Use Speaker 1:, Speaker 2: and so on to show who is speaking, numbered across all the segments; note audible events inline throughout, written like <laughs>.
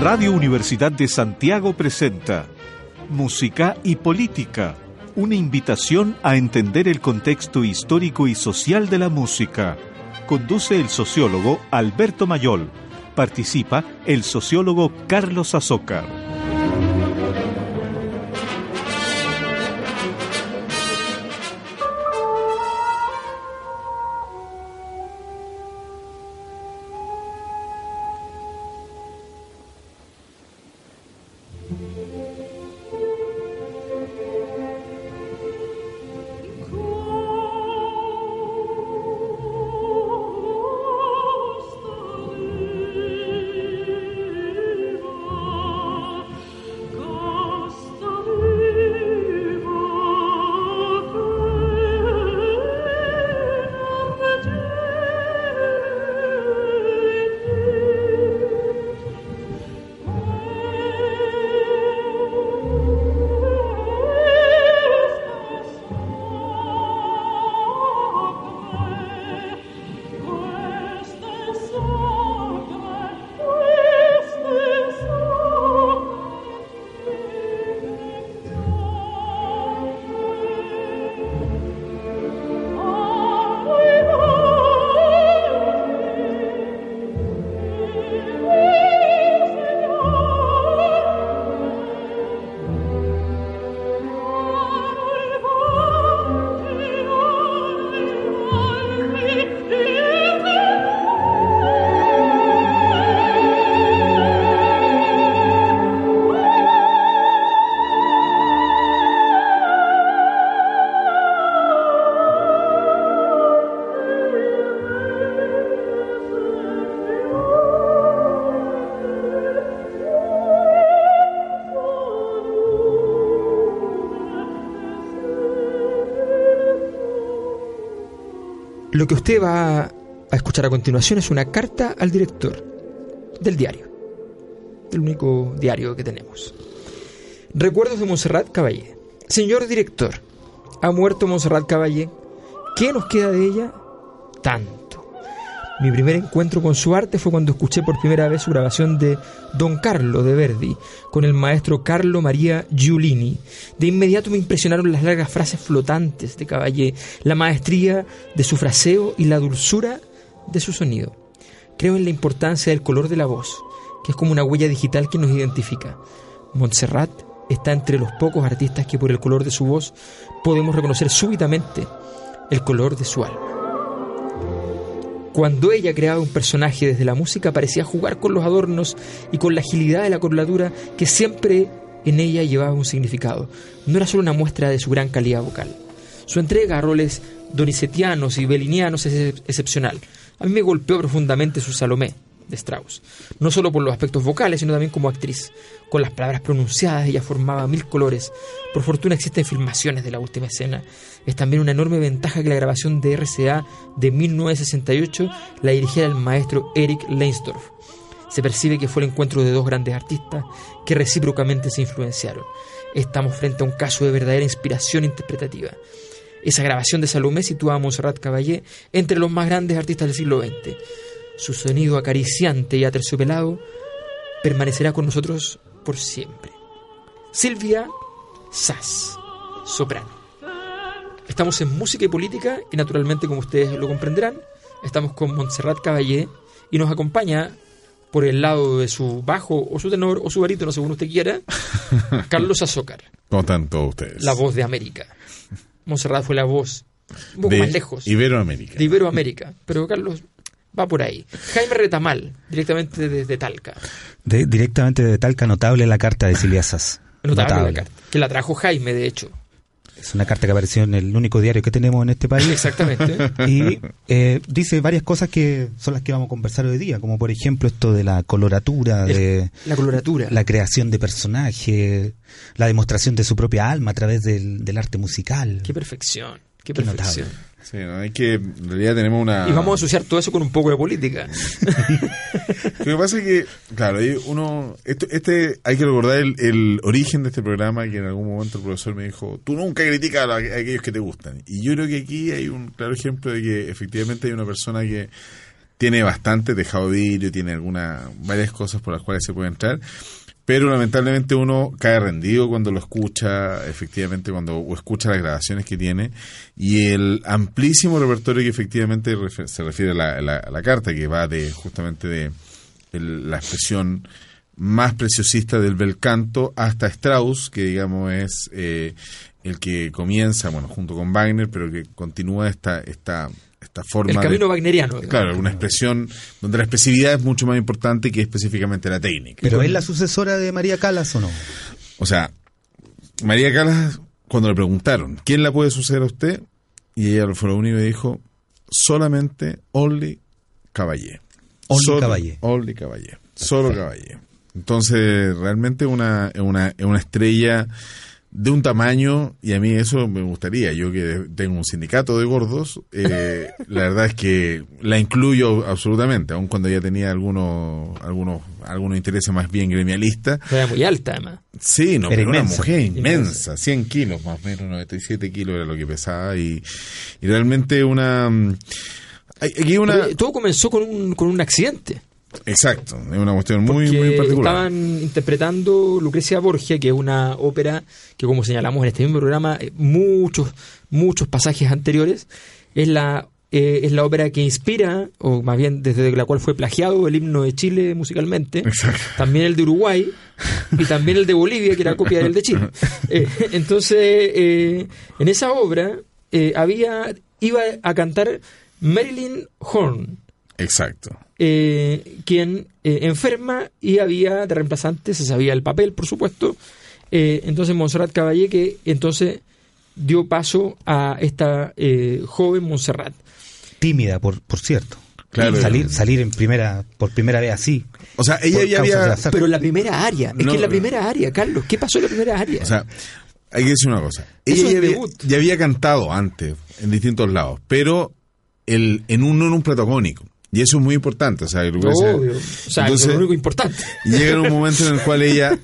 Speaker 1: Radio Universidad de Santiago presenta Música y Política, una invitación a entender el contexto histórico y social de la música. Conduce el sociólogo Alberto Mayol. Participa el sociólogo Carlos Azócar.
Speaker 2: Lo que usted va a escuchar a continuación es una carta al director del diario, del único diario que tenemos. Recuerdos de Montserrat Caballé. Señor director, ha muerto Montserrat Caballé. ¿Qué nos queda de ella? Tanto. Mi primer encuentro con su arte fue cuando escuché por primera vez su grabación de Don Carlo de Verdi con el maestro Carlo María Giulini. De inmediato me impresionaron las largas frases flotantes de Caballé, la maestría de su fraseo y la dulzura de su sonido. Creo en la importancia del color de la voz, que es como una huella digital que nos identifica. Montserrat está entre los pocos artistas que por el color de su voz podemos reconocer súbitamente el color de su alma. Cuando ella creaba un personaje desde la música parecía jugar con los adornos y con la agilidad de la coloratura que siempre en ella llevaba un significado. No era solo una muestra de su gran calidad vocal. Su entrega a roles donicetianos y belinianos es excepcional. A mí me golpeó profundamente su Salomé, de Strauss. No solo por los aspectos vocales, sino también como actriz. Con las palabras pronunciadas ella formaba mil colores. Por fortuna existen filmaciones de la última escena. Es también una enorme ventaja que la grabación de RCA de 1968 la dirigiera el maestro Eric Leinsdorf. Se percibe que fue el encuentro de dos grandes artistas que recíprocamente se influenciaron. Estamos frente a un caso de verdadera inspiración interpretativa. Esa grabación de Salomé sitúa a Montserrat Caballé entre los más grandes artistas del siglo XX su sonido acariciante y aterciopelado permanecerá con nosotros por siempre. Silvia Sass, soprano. Estamos en música y política y naturalmente, como ustedes lo comprenderán, estamos con Montserrat Caballé y nos acompaña por el lado de su bajo o su tenor o su barítono, según usted quiera, <laughs> Carlos Azócar.
Speaker 3: Como tanto ustedes.
Speaker 2: La voz de América. Montserrat fue la voz un poco más lejos.
Speaker 3: Iberoamérica.
Speaker 2: De Iberoamérica. Pero Carlos va por ahí. Jaime Retamal, directamente desde Talca.
Speaker 4: directamente desde Talca, notable la carta de Silvia Sass.
Speaker 2: Notable, La carta, que la trajo Jaime, de hecho.
Speaker 3: Es una carta que apareció en el único diario que tenemos en este país.
Speaker 2: Exactamente. <laughs>
Speaker 3: Y eh, dice varias cosas que son las que vamos a conversar hoy día, como por ejemplo esto de la coloratura, de
Speaker 2: La coloratura.
Speaker 3: la creación de personajes, la demostración de su propia alma a través del, del arte musical.
Speaker 2: Qué perfección. Qué
Speaker 3: Qué
Speaker 2: perfección.
Speaker 3: notable.
Speaker 4: Sí, ¿no? hay que, en realidad tenemos una...
Speaker 2: Y vamos a asociar todo eso con un poco de política. <laughs>
Speaker 4: Lo que pasa es que, claro, uno, esto, este, hay que recordar el, el origen de este programa que en algún momento el profesor me dijo, tú nunca criticas a, aquellos que te gustan. Y yo creo que aquí hay un claro ejemplo de que efectivamente hay una persona que tiene bastante tejado vidrio, tiene algunas, varias cosas por las cuales se puede entrar. Pero lamentablemente uno cae rendido cuando lo escucha, efectivamente, cuando escucha las grabaciones que tiene. Y el amplísimo repertorio que efectivamente se refiere a la, la- a la carta, que va de justamente de la expresión más preciosista del bel canto hasta Strauss, que digamos es eh, el que comienza, bueno, junto con Wagner, pero que continúa esta, esta, esta forma
Speaker 2: El
Speaker 4: de-
Speaker 2: camino wagneriano.
Speaker 4: Claro, una expresión donde la expresividad es mucho más importante que específicamente la técnica.
Speaker 3: ¿Pero es la sucesora de María Calas o no?
Speaker 4: O sea, María Calas, cuando le preguntaron, ¿quién la puede suceder a usted? Y ella fue lo único que dijo, solamente Only Caballé.
Speaker 3: Only
Speaker 4: Solo-
Speaker 3: Caballé.
Speaker 4: Only Caballé. Solo Caballé. Entonces, realmente una, es una, es una estrella de un tamaño, y a mí eso me gustaría. Yo que tengo un sindicato de gordos, eh, <laughs> la verdad es que la incluyo absolutamente, aun cuando ella tenía algunos, algunos, algunos intereses más bien gremialistas.
Speaker 2: Era muy alta, además.
Speaker 4: Sí, no,
Speaker 3: Era
Speaker 4: pero una mujer inmensa,
Speaker 2: Inmensa.
Speaker 4: 100 kilos más o menos, 97 kilos era lo que pesaba y, y realmente una... mm, Aquí una...
Speaker 2: Todo comenzó con un, con un accidente.
Speaker 4: Exacto, es una cuestión muy,
Speaker 2: porque
Speaker 4: muy particular.
Speaker 2: estaban interpretando Lucrecia Borgia, que es una ópera que, como señalamos en este mismo programa, eh, muchos, muchos pasajes anteriores, es la, eh, es la ópera que inspira, o más bien desde la cual fue plagiado el himno de Chile musicalmente,
Speaker 4: Exacto.
Speaker 2: también el de Uruguay y también el de Bolivia, que era copia del de Chile. <laughs> Eh, entonces, eh, en esa obra eh, había iba a cantar Marilyn Horn
Speaker 4: Exacto.
Speaker 2: Eh, quien eh, enferma y había de reemplazante, se sabía el papel, por supuesto. Eh, entonces Montserrat Caballé, que entonces dio paso a esta eh, joven Montserrat.
Speaker 3: Tímida, por, por cierto.
Speaker 4: Claro.
Speaker 3: Salir, salir en primera, por primera vez así.
Speaker 4: O sea, ella ya había...
Speaker 2: Pero en la primera área, es
Speaker 4: No,
Speaker 2: que en la
Speaker 4: no.
Speaker 2: primera área, Carlos, ¿qué pasó en la primera área?
Speaker 4: O sea, hay que decir una cosa.
Speaker 2: Eso
Speaker 4: Ella
Speaker 2: es
Speaker 4: ya había,
Speaker 2: debut.
Speaker 4: ya había cantado antes en distintos lados, pero el, en un, no en un protagónico. Y eso es muy importante. O sea, Lucrecia-
Speaker 2: Obvio. O sea,
Speaker 4: Entonces,
Speaker 2: es lo único importante. <laughs>
Speaker 4: Llega un momento en el cual ella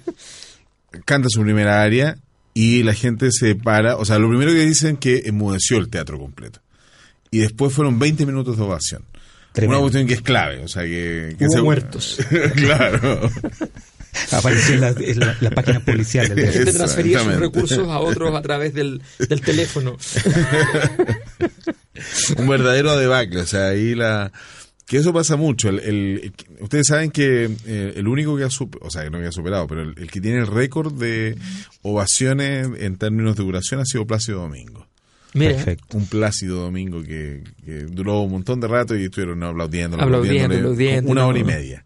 Speaker 4: canta su primera aria y la gente se para. O sea, lo primero que dicen que enmudeció el teatro completo. Y después fueron 20 minutos de ovación.
Speaker 3: Tremendo.
Speaker 4: Una cuestión que es clave. O sea, que. que
Speaker 2: Hubo
Speaker 4: se-
Speaker 2: muertos. <laughs>
Speaker 4: claro. <laughs>
Speaker 3: Apareció en las en la- las páginas policiales.
Speaker 2: La gente transfería sus recursos a otros a través del, del teléfono.
Speaker 4: un verdadero debacle. O sea, ahí la. Que eso pasa mucho. El, el- ustedes saben que eh, el único que ha superado, o sea, que no que ha superado, pero el, el que tiene el récord de ovaciones en términos de duración ha sido Plácido Domingo.
Speaker 2: Mira,
Speaker 3: Perfecto.
Speaker 4: Un Plácido Domingo que, que duró un montón de rato y estuvieron aplaudiendo,
Speaker 2: Aplaudiendo, aplaudiendo,
Speaker 4: una hora y media.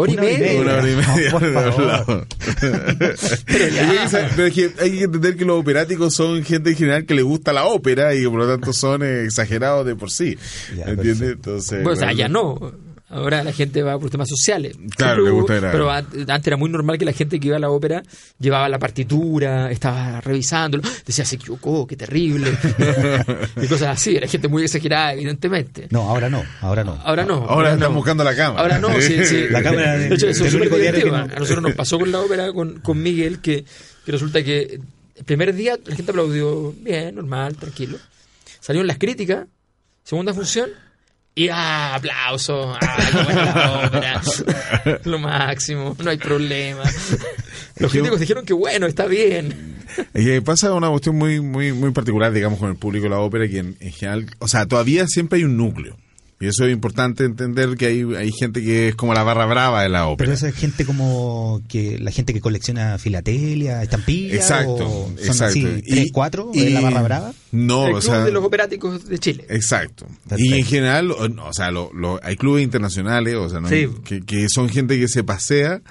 Speaker 2: Hora y
Speaker 3: Una hora y
Speaker 2: media.
Speaker 4: Una hora y media.
Speaker 3: No, por
Speaker 4: de
Speaker 3: favor.
Speaker 4: hablado. <laughs>
Speaker 2: Pero ya.
Speaker 4: Hay que hay que entender que los operáticos son gente en general que le gusta la ópera y que por lo tanto son eh, exagerados de por sí.
Speaker 3: Ya,
Speaker 4: ¿Entiendes? Entonces,
Speaker 2: Bueno, o sea,
Speaker 4: bueno,
Speaker 2: ya no. Ahora la gente va por temas sociales.
Speaker 4: Claro,
Speaker 2: hubo-
Speaker 4: gusta
Speaker 2: Pero antes era muy normal que la gente que iba a la ópera llevaba la partitura, estaba revisándolo, decía, se equivocó, qué terrible. <laughs> y cosas así. Era gente muy exagerada, evidentemente.
Speaker 3: No, ahora no, ahora no.
Speaker 2: Ahora no.
Speaker 4: Ahora están
Speaker 2: no.
Speaker 4: buscando la cámara.
Speaker 2: Ahora no, sí, sí. <laughs>
Speaker 3: La cámara de-
Speaker 2: de hecho, eso es súper divertido.
Speaker 3: no-
Speaker 2: A nosotros nos pasó con la ópera, con, con Miguel, que, que resulta que el primer día la gente aplaudió bien, normal, tranquilo. Salieron las críticas, segunda función, y ¡ah, aplauso! ¡Ah, buena ópera! <laughs> Lo máximo, no hay problema. Los críticos dijeron que bueno, está bien.
Speaker 4: Es que pasa una cuestión muy, muy, muy particular, digamos, con el público de la ópera, que en, en general, o sea, todavía siempre hay un núcleo. Y eso es importante entender que hay, hay gente que es como la barra brava de la ópera.
Speaker 3: Pero esa es gente como que la gente que colecciona filatelia, estampillas.
Speaker 4: Exacto,
Speaker 3: o son
Speaker 4: exacto.
Speaker 3: así, tres,
Speaker 4: Y-
Speaker 3: cuatro,
Speaker 4: y-
Speaker 3: en la barra brava.
Speaker 4: No,
Speaker 2: el
Speaker 4: o
Speaker 2: club
Speaker 4: sea,
Speaker 2: de los operáticos de Chile.
Speaker 4: Exacto.
Speaker 3: Perfecto.
Speaker 4: Y en general, o, no, o sea, lo, lo- hay clubes internacionales, o sea, ¿no?
Speaker 2: Sí.
Speaker 4: que, que son gente que se pasea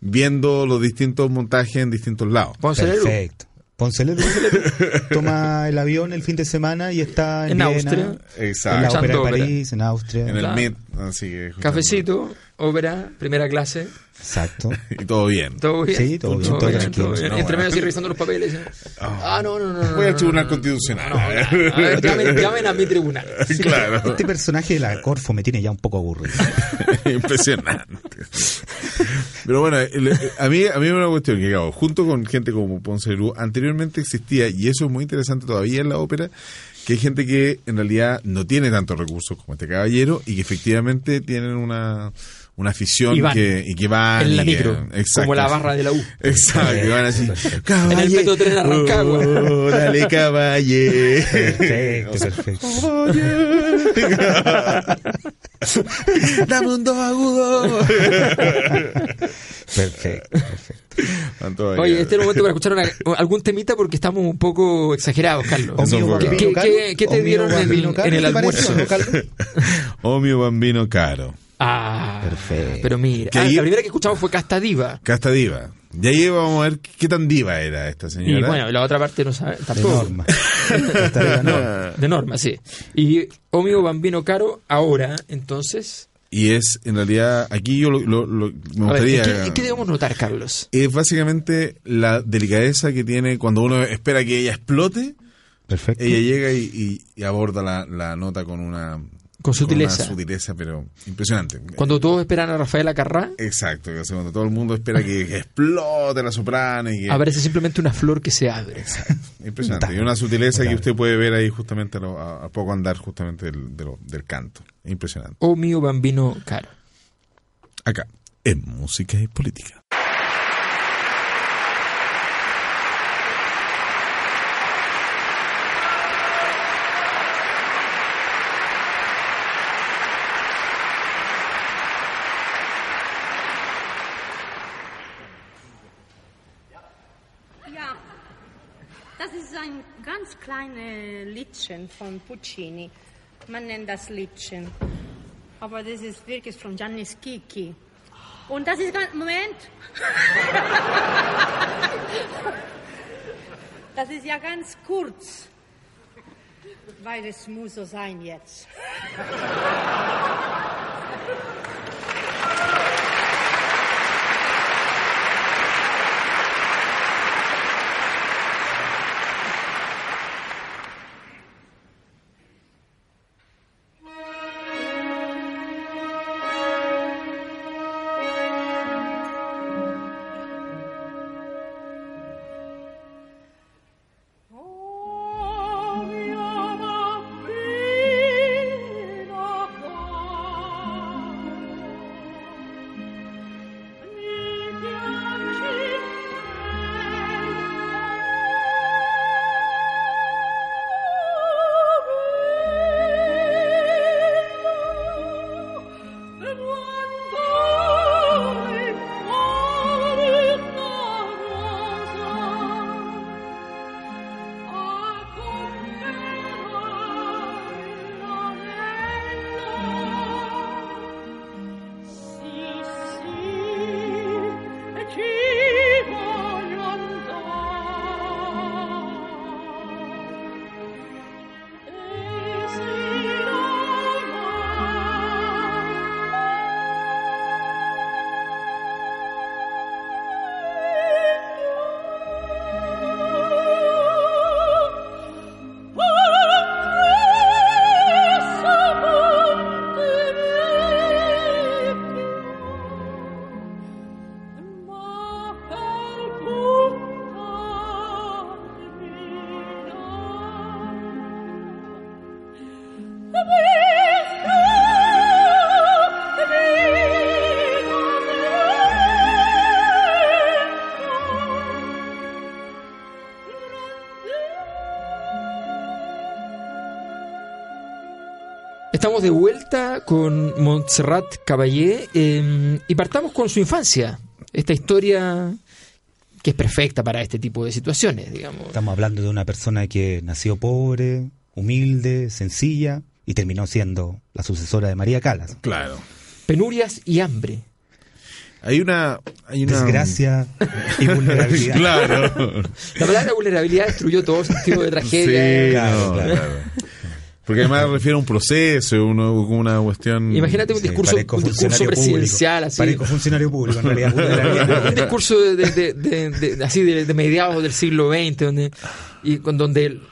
Speaker 4: viendo los distintos montajes en distintos lados.
Speaker 3: Perfecto. Ponce Letu, <laughs> toma el avión el fin de semana y está en,
Speaker 2: En
Speaker 3: Viena,
Speaker 2: Austria.
Speaker 3: en la Ópera de. París, en Austria.
Speaker 4: En el
Speaker 2: Claro.
Speaker 4: MIT, así que. justamente-
Speaker 2: Cafecito, ópera, primera clase,
Speaker 3: Exacto. <laughs>
Speaker 4: Y todo bien.
Speaker 2: todo bien.
Speaker 3: Sí, todo bien, todo tranquilo.
Speaker 2: bien.
Speaker 4: No,
Speaker 2: Entre
Speaker 4: bueno.
Speaker 2: medio así revisando los papeles. ¿eh? Ah, no, no, no. no,
Speaker 4: Voy al
Speaker 2: no,
Speaker 4: Tribunal
Speaker 2: no.
Speaker 4: Constitucional.
Speaker 2: No, no, a ver, llamen, llamen a mi tribunal. <laughs>
Speaker 4: claro.
Speaker 3: Este personaje de la Corfo me tiene ya un poco aburrido. <laughs>
Speaker 4: Impresionante. Pero bueno, el- a mí a mí una cuestión que, claro, junto con gente como Ponce de anteriormente existía, y eso es muy interesante todavía en la ópera, que hay gente que en realidad no tiene tantos recursos como este caballero y que efectivamente tienen una, una afición
Speaker 2: Y van.
Speaker 4: que, y que van.
Speaker 2: En la
Speaker 4: y que-
Speaker 2: micro,
Speaker 4: exacto.
Speaker 2: como la barra de la U.
Speaker 4: Exacto, que van así. <laughs>
Speaker 2: En el metro tren Rancagua.
Speaker 4: Oh, dale, caballe. <laughs> <laughs>
Speaker 3: Perfecto, perfecto.
Speaker 4: Dame un do agudo.
Speaker 3: Perfecto, perfecto.
Speaker 2: Oye, este es el momento para escuchar una- algún temita porque estamos un poco exagerados, Carlos.
Speaker 3: Omio
Speaker 2: ¿Qué, qué- qué- qué te
Speaker 3: Omio
Speaker 2: dieron en el,
Speaker 3: Bambino Caro,
Speaker 2: en el
Speaker 3: ¿te parece,
Speaker 2: almuerzo?
Speaker 4: Oh, mi bambino caro.
Speaker 2: Ah,
Speaker 3: Perfecto.
Speaker 2: Pero mira,
Speaker 4: Que
Speaker 2: ah,
Speaker 4: ahí-
Speaker 2: la primera que escuchamos fue Casta Diva.
Speaker 4: Casta diva. Y ahí vamos a ver qué tan diva era esta
Speaker 2: Y
Speaker 4: señora.
Speaker 2: bueno, la otra parte no sabe
Speaker 3: De
Speaker 2: tampoco.
Speaker 3: norma. Esta de norma.
Speaker 2: De norma, sí. Y Omio Bambino Caro, ahora, entonces.
Speaker 4: Y es, en realidad, aquí yo lo, lo- lo- me
Speaker 2: A ver,
Speaker 4: gustaría...
Speaker 2: ¿qué, qué debemos notar, Carlos?
Speaker 4: Es básicamente la delicadeza que tiene cuando uno espera que ella explote,
Speaker 3: Perfecto.
Speaker 4: ella llega y, y- y aborda la, la nota con una...
Speaker 2: Con sutileza.
Speaker 4: una sutileza, pero impresionante.
Speaker 2: Cuando todos esperan a Rafaela Carrá,
Speaker 4: Exacto, o sea, cuando todo el mundo espera que, que explote la soprano y que...
Speaker 2: aparece simplemente una flor que se abre.
Speaker 4: Impresionante. Y una sutileza que usted puede ver ahí justamente a, lo- a- a poco andar justamente del, del canto. Impresionante.
Speaker 2: Omio Bambino Caro.
Speaker 4: Acá, en música y política.
Speaker 5: Ganz kleines Liedchen von Puccini. Man nennt das Liedchen. Aber das ist wirklich von Gianni Schicchi. Und das ist ganz. Moment! <laughs> Das ist ja ganz kurz. Weil es muss so sein jetzt.
Speaker 2: Estamos de vuelta con Montserrat Caballé eh, y partamos con su infancia. Esta historia que es perfecta para este tipo de situaciones, digamos.
Speaker 3: Estamos hablando de una persona que nació pobre, humilde, sencilla y terminó siendo la sucesora de María Calas.
Speaker 4: Claro.
Speaker 2: Penurias y hambre.
Speaker 4: Hay una, hay una
Speaker 3: Desgracia y <laughs> vulnerabilidad.
Speaker 4: claro.
Speaker 2: La palabra vulnerabilidad destruyó todo sentido de tragedia.
Speaker 4: Sí,
Speaker 3: claro.
Speaker 4: Porque además <laughs> refiere a un proceso, uno, una cuestión.
Speaker 2: Imagínate un discurso, un discurso presidencial
Speaker 3: público.
Speaker 2: así.
Speaker 3: Parezco funcionario público, en <laughs> realidad. vulnerabilidad.
Speaker 2: un discurso de, de- de- de- de- así de, de mediados del siglo XX donde y con donde el-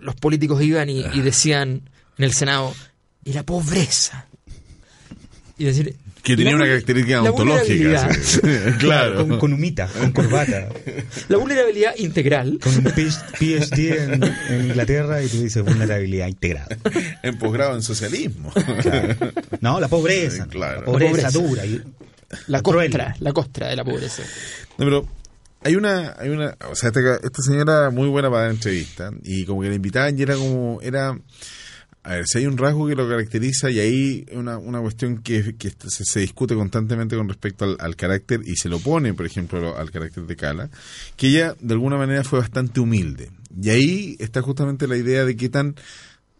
Speaker 2: los políticos iban y, y decían en el Senado y la pobreza y decir
Speaker 4: Que tenía
Speaker 2: la
Speaker 4: una característica ontológica. sí. <laughs> claro.
Speaker 3: Con, con humita, con corbata,
Speaker 2: la vulnerabilidad integral
Speaker 3: con un PhD en, en Inglaterra y tú dices vulnerabilidad integrada.
Speaker 4: En posgrado en socialismo.
Speaker 3: No, la pobreza.
Speaker 4: Claro.
Speaker 3: La pobreza,
Speaker 2: La pobreza.
Speaker 3: dura. y-
Speaker 2: la
Speaker 3: cruel.
Speaker 2: costra la costra de la pobreza
Speaker 4: No, pero hay una, hay una, o sea, esta, esta señora muy buena para dar entrevista y como que la invitaban y era como, era, a ver, si hay un rasgo que lo caracteriza y ahí una, una cuestión que, que se, se discute constantemente con respecto al, al carácter y se lo pone, por ejemplo, al carácter de Cala, que ella de alguna manera fue bastante humilde. Y ahí está justamente la idea de qué tan,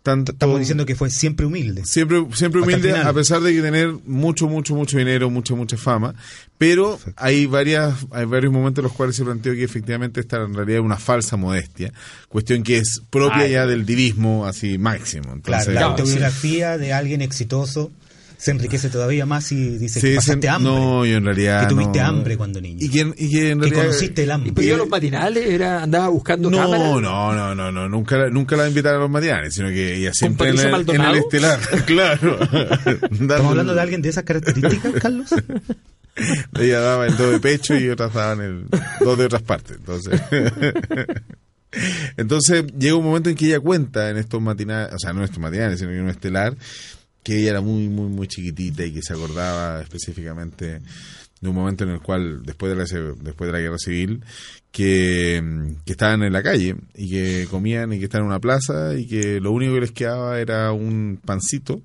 Speaker 4: tanto,
Speaker 3: Estamos diciendo que fue siempre humilde.
Speaker 4: Siempre, siempre humilde, a pesar de que tener mucho, mucho, mucho dinero, mucha, mucha fama. Pero hay varias, hay varios momentos en los cuales se planteó que efectivamente esta en realidad es una falsa modestia. Cuestión que es propia
Speaker 2: Ay.
Speaker 4: ya del divismo así máximo. Entonces,
Speaker 3: Claro, la
Speaker 2: Claro,
Speaker 3: autobiografía de alguien exitoso se enriquece todavía más y dice que pasaste hambre.
Speaker 4: no, yo en realidad.
Speaker 3: que tuviste
Speaker 4: no.
Speaker 3: hambre cuando niño.
Speaker 4: Y que, y que en
Speaker 3: que
Speaker 4: realidad.
Speaker 3: conociste el hambre.
Speaker 2: y pero yo a los matinales era andaba buscando
Speaker 4: No,
Speaker 2: cámaras
Speaker 4: no, no, no, no, nunca, la- nunca la invitaron a los matinales, sino que ella siempre en el, en el estelar, <laughs> claro.
Speaker 3: ¿Estamos hablando de alguien de esas características, Carlos? <laughs>
Speaker 4: Ella daba el do de pecho y otras daban el dos de otras partes. Entonces, <laughs> entonces llega un momento en que ella cuenta en estos matinales, o sea, no en estos matinales, sino que en un estelar, que ella era muy, muy, muy chiquitita y que se acordaba específicamente de un momento en el cual, después de la, después de la guerra civil, que, mm, que estaban en la calle y que comían y que estaban en una plaza y que lo único que les quedaba era un pancito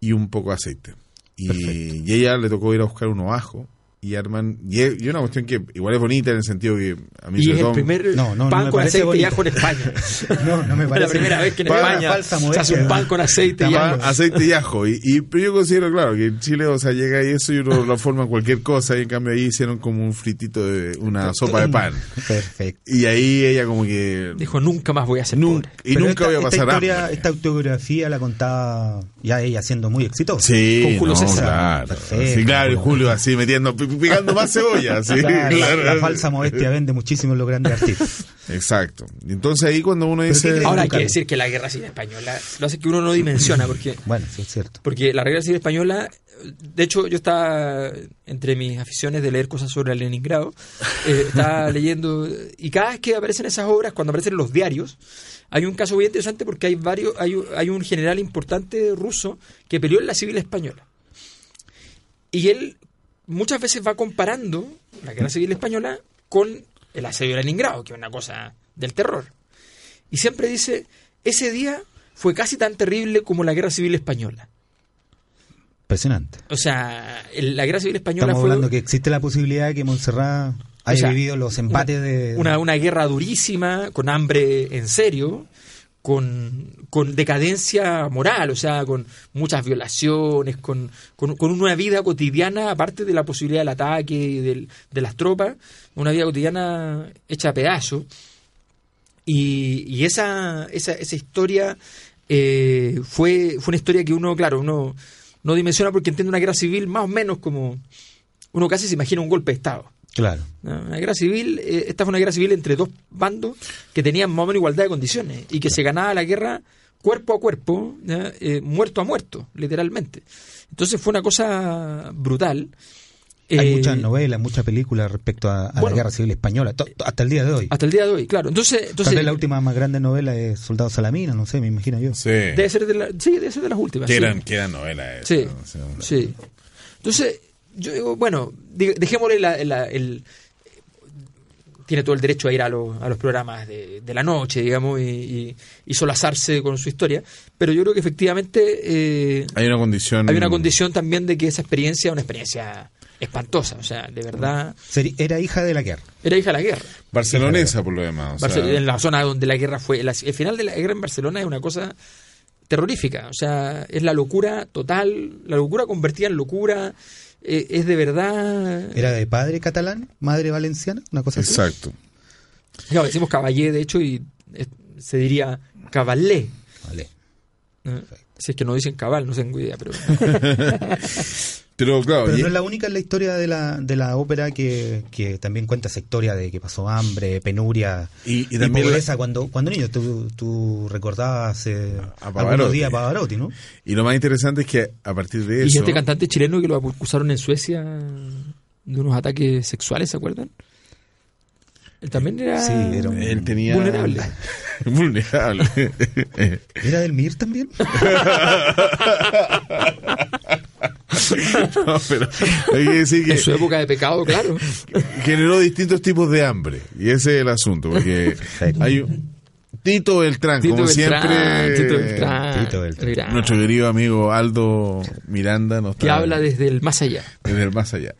Speaker 4: y un poco de aceite. Y, y ella le tocó ir a buscar unos ajos y arman. Y, es- y una cuestión que igual es bonita en el sentido que a mí
Speaker 2: y
Speaker 4: sobre
Speaker 2: es el primer
Speaker 3: No, no, no
Speaker 2: pan
Speaker 3: me
Speaker 2: con aceite y ajo en España <laughs>
Speaker 3: No, no me
Speaker 2: Es
Speaker 3: parece.
Speaker 2: la primera vez que en
Speaker 3: Para
Speaker 2: España
Speaker 3: falsa
Speaker 2: se hace un pan con aceite y
Speaker 4: Pan,
Speaker 2: ajo.
Speaker 4: aceite y ajo. Y, y- pero yo considero, claro, que en Chile, o sea, llega y eso y uno lo forma cualquier cosa. Y en cambio ahí hicieron como un fritito de una sopa de pan.
Speaker 3: Perfecto.
Speaker 4: Y ahí ella como que...
Speaker 2: Dijo, nunca más voy a ser
Speaker 4: nunca,
Speaker 2: pobre.
Speaker 4: y
Speaker 3: Pero
Speaker 4: nunca
Speaker 3: esta,
Speaker 4: voy a
Speaker 3: esta
Speaker 4: pasar
Speaker 3: historia,
Speaker 4: hambre.
Speaker 3: Esta autobiografía la contaba ya ella siendo muy exitosa.
Speaker 4: Sí,
Speaker 2: Con Julio
Speaker 4: no,
Speaker 2: César.
Speaker 4: claro.
Speaker 3: Perfecto.
Speaker 4: Sí, claro, y Julio así metiendo, pi- picando más cebolla. Sí,
Speaker 3: Claro, la-
Speaker 4: claro.
Speaker 3: La, falsa modestia vende muchísimo en los grandes artistas.
Speaker 4: Exacto. Entonces ahí cuando uno dice...
Speaker 2: Ahora hay que decir que la guerra civil española lo hace que uno no dimensiona porque
Speaker 3: Bueno, sí es cierto.
Speaker 2: porque la guerra civil española de hecho yo estaba entre mis aficiones de leer cosas sobre Leningrado eh, estaba <laughs> leyendo y cada vez que aparecen esas obras cuando aparecen los diarios hay un caso muy interesante porque hay varios hay, un- hay un general importante ruso que peleó en la civil española y él muchas veces va comparando la guerra civil española con el asedio de Leningrado, que es una cosa del terror. Y siempre dice, ese día fue casi tan terrible como la guerra civil española.
Speaker 3: Impresionante.
Speaker 2: O sea, la guerra civil española
Speaker 3: Estamos
Speaker 2: fue
Speaker 3: hablando que existe la posibilidad de que Montserrat haya
Speaker 2: sea,
Speaker 3: vivido los embates
Speaker 2: una,
Speaker 3: de...
Speaker 2: una, una guerra durísima, con hambre en serio, con, con decadencia moral, o sea, con muchas violaciones, con, con, con una vida cotidiana, aparte de la posibilidad del ataque y del- de las tropas, una vida cotidiana hecha a pedazos. Y, y esa, esa, esa historia eh, fue, fue una historia que uno, claro, uno no dimensiona porque entiende una guerra civil más o menos como uno casi se imagina un golpe de Estado.
Speaker 3: Claro.
Speaker 2: ¿no? Una guerra civil, eh, esta fue una guerra civil entre dos bandos que tenían más o menos igualdad de condiciones y que se ganaba la guerra cuerpo a cuerpo. Eh, muerto a muerto, literalmente. Entonces fue una cosa brutal.
Speaker 3: Hay
Speaker 2: Eh,
Speaker 3: muchas novelas, muchas películas respecto a, a
Speaker 2: bueno.
Speaker 3: la guerra civil española, to- to- hasta el día de hoy.
Speaker 2: Hasta el día de hoy, claro. Entonces,
Speaker 3: Tal
Speaker 2: entonces
Speaker 3: vez la última más grande novela es Soldado Salamina, no sé, me imagino yo.
Speaker 4: Sí.
Speaker 2: debe ser de la, sí, debe ser de las últimas.
Speaker 4: Que
Speaker 2: sí.
Speaker 4: novelas.
Speaker 2: Sí, sí. Entonces, yo digo, bueno, dejémosle la- la- el... Tiene todo el derecho a ir a, los- a los programas de, de la noche, digamos, y, y- y solazarse con su historia, pero yo creo que efectivamente eh,
Speaker 4: Hay una condición.
Speaker 2: hay una condición también de que esa experiencia es una experiencia espantosa, o sea, de verdad,
Speaker 3: Era hija de la guerra.
Speaker 2: era hija de la guerra.
Speaker 4: Barcelonesa, por lo demás. o sea,
Speaker 2: Barcel- en la zona donde la guerra fue. la- el final de la guerra en Barcelona es una cosa terrorífica. O sea, es la locura total, la locura convertida en locura. Eh, es de verdad...
Speaker 3: ¿Era de padre catalán, madre valenciana? Una cosa así.
Speaker 4: Exacto.
Speaker 2: Claro, decimos caballé, de hecho, y eh, se diría caballé.
Speaker 3: Vale.
Speaker 2: ¿no? Si es que no dicen cabal, no tengo idea, pero... <laughs>
Speaker 4: Pero claro,
Speaker 3: Pero
Speaker 4: y-
Speaker 3: no es la única en la historia de la, de la ópera que, que también cuenta esa historia de que pasó hambre, penuria
Speaker 4: Y- y
Speaker 3: y, pobreza cuando, cuando niño. Tú, tú recordabas eh,
Speaker 4: A Pavarotti.
Speaker 3: algunos días a Pavarotti, ¿no?
Speaker 4: y lo más interesante es que a partir de
Speaker 2: Y
Speaker 4: eso...
Speaker 2: este cantante chileno que lo acusaron en Suecia de unos ataques sexuales, ¿se acuerdan? Él también era,
Speaker 3: Sí, era un-
Speaker 4: Él tenía...
Speaker 2: vulnerable. <laughs>
Speaker 4: vulnerable.
Speaker 3: ¿Era del MIR también? <laughs> <laughs>
Speaker 4: no, pero hay que decir que
Speaker 2: En su época de pecado, claro. <laughs>
Speaker 4: generó distintos tipos de hambre. Y ese es el asunto, porque hay un... Tito Beltrán,
Speaker 2: Tito
Speaker 4: como
Speaker 2: Beltrán,
Speaker 4: siempre...
Speaker 2: Tito Beltrán,
Speaker 3: Tito Beltrán.
Speaker 4: Nuestro querido amigo Aldo Miranda nos
Speaker 2: que
Speaker 4: trae
Speaker 2: habla desde el más allá.
Speaker 4: desde el más allá.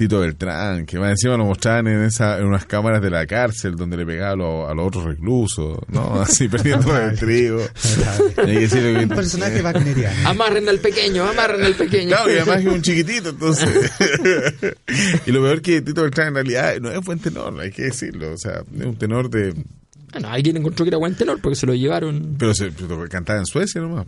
Speaker 4: Tito Beltrán, que más encima lo mostraban en esa en unas cámaras de la cárcel donde le pegaba a, los- a los otros reclusos, ¿no? <laughs> Así perdiendo el trigo.
Speaker 3: Un personaje wagneriano.
Speaker 2: Amarren al pequeño, amarren al pequeño.
Speaker 4: Claro, y además es un chiquitito, entonces. <laughs> y lo peor que Tito Beltrán en realidad no es buen tenor, hay que decirlo. O sea, es un tenor de.
Speaker 2: Bueno, alguien encontró que era buen tenor porque se lo llevaron.
Speaker 4: Pero se pero cantaba en Suecia nomás.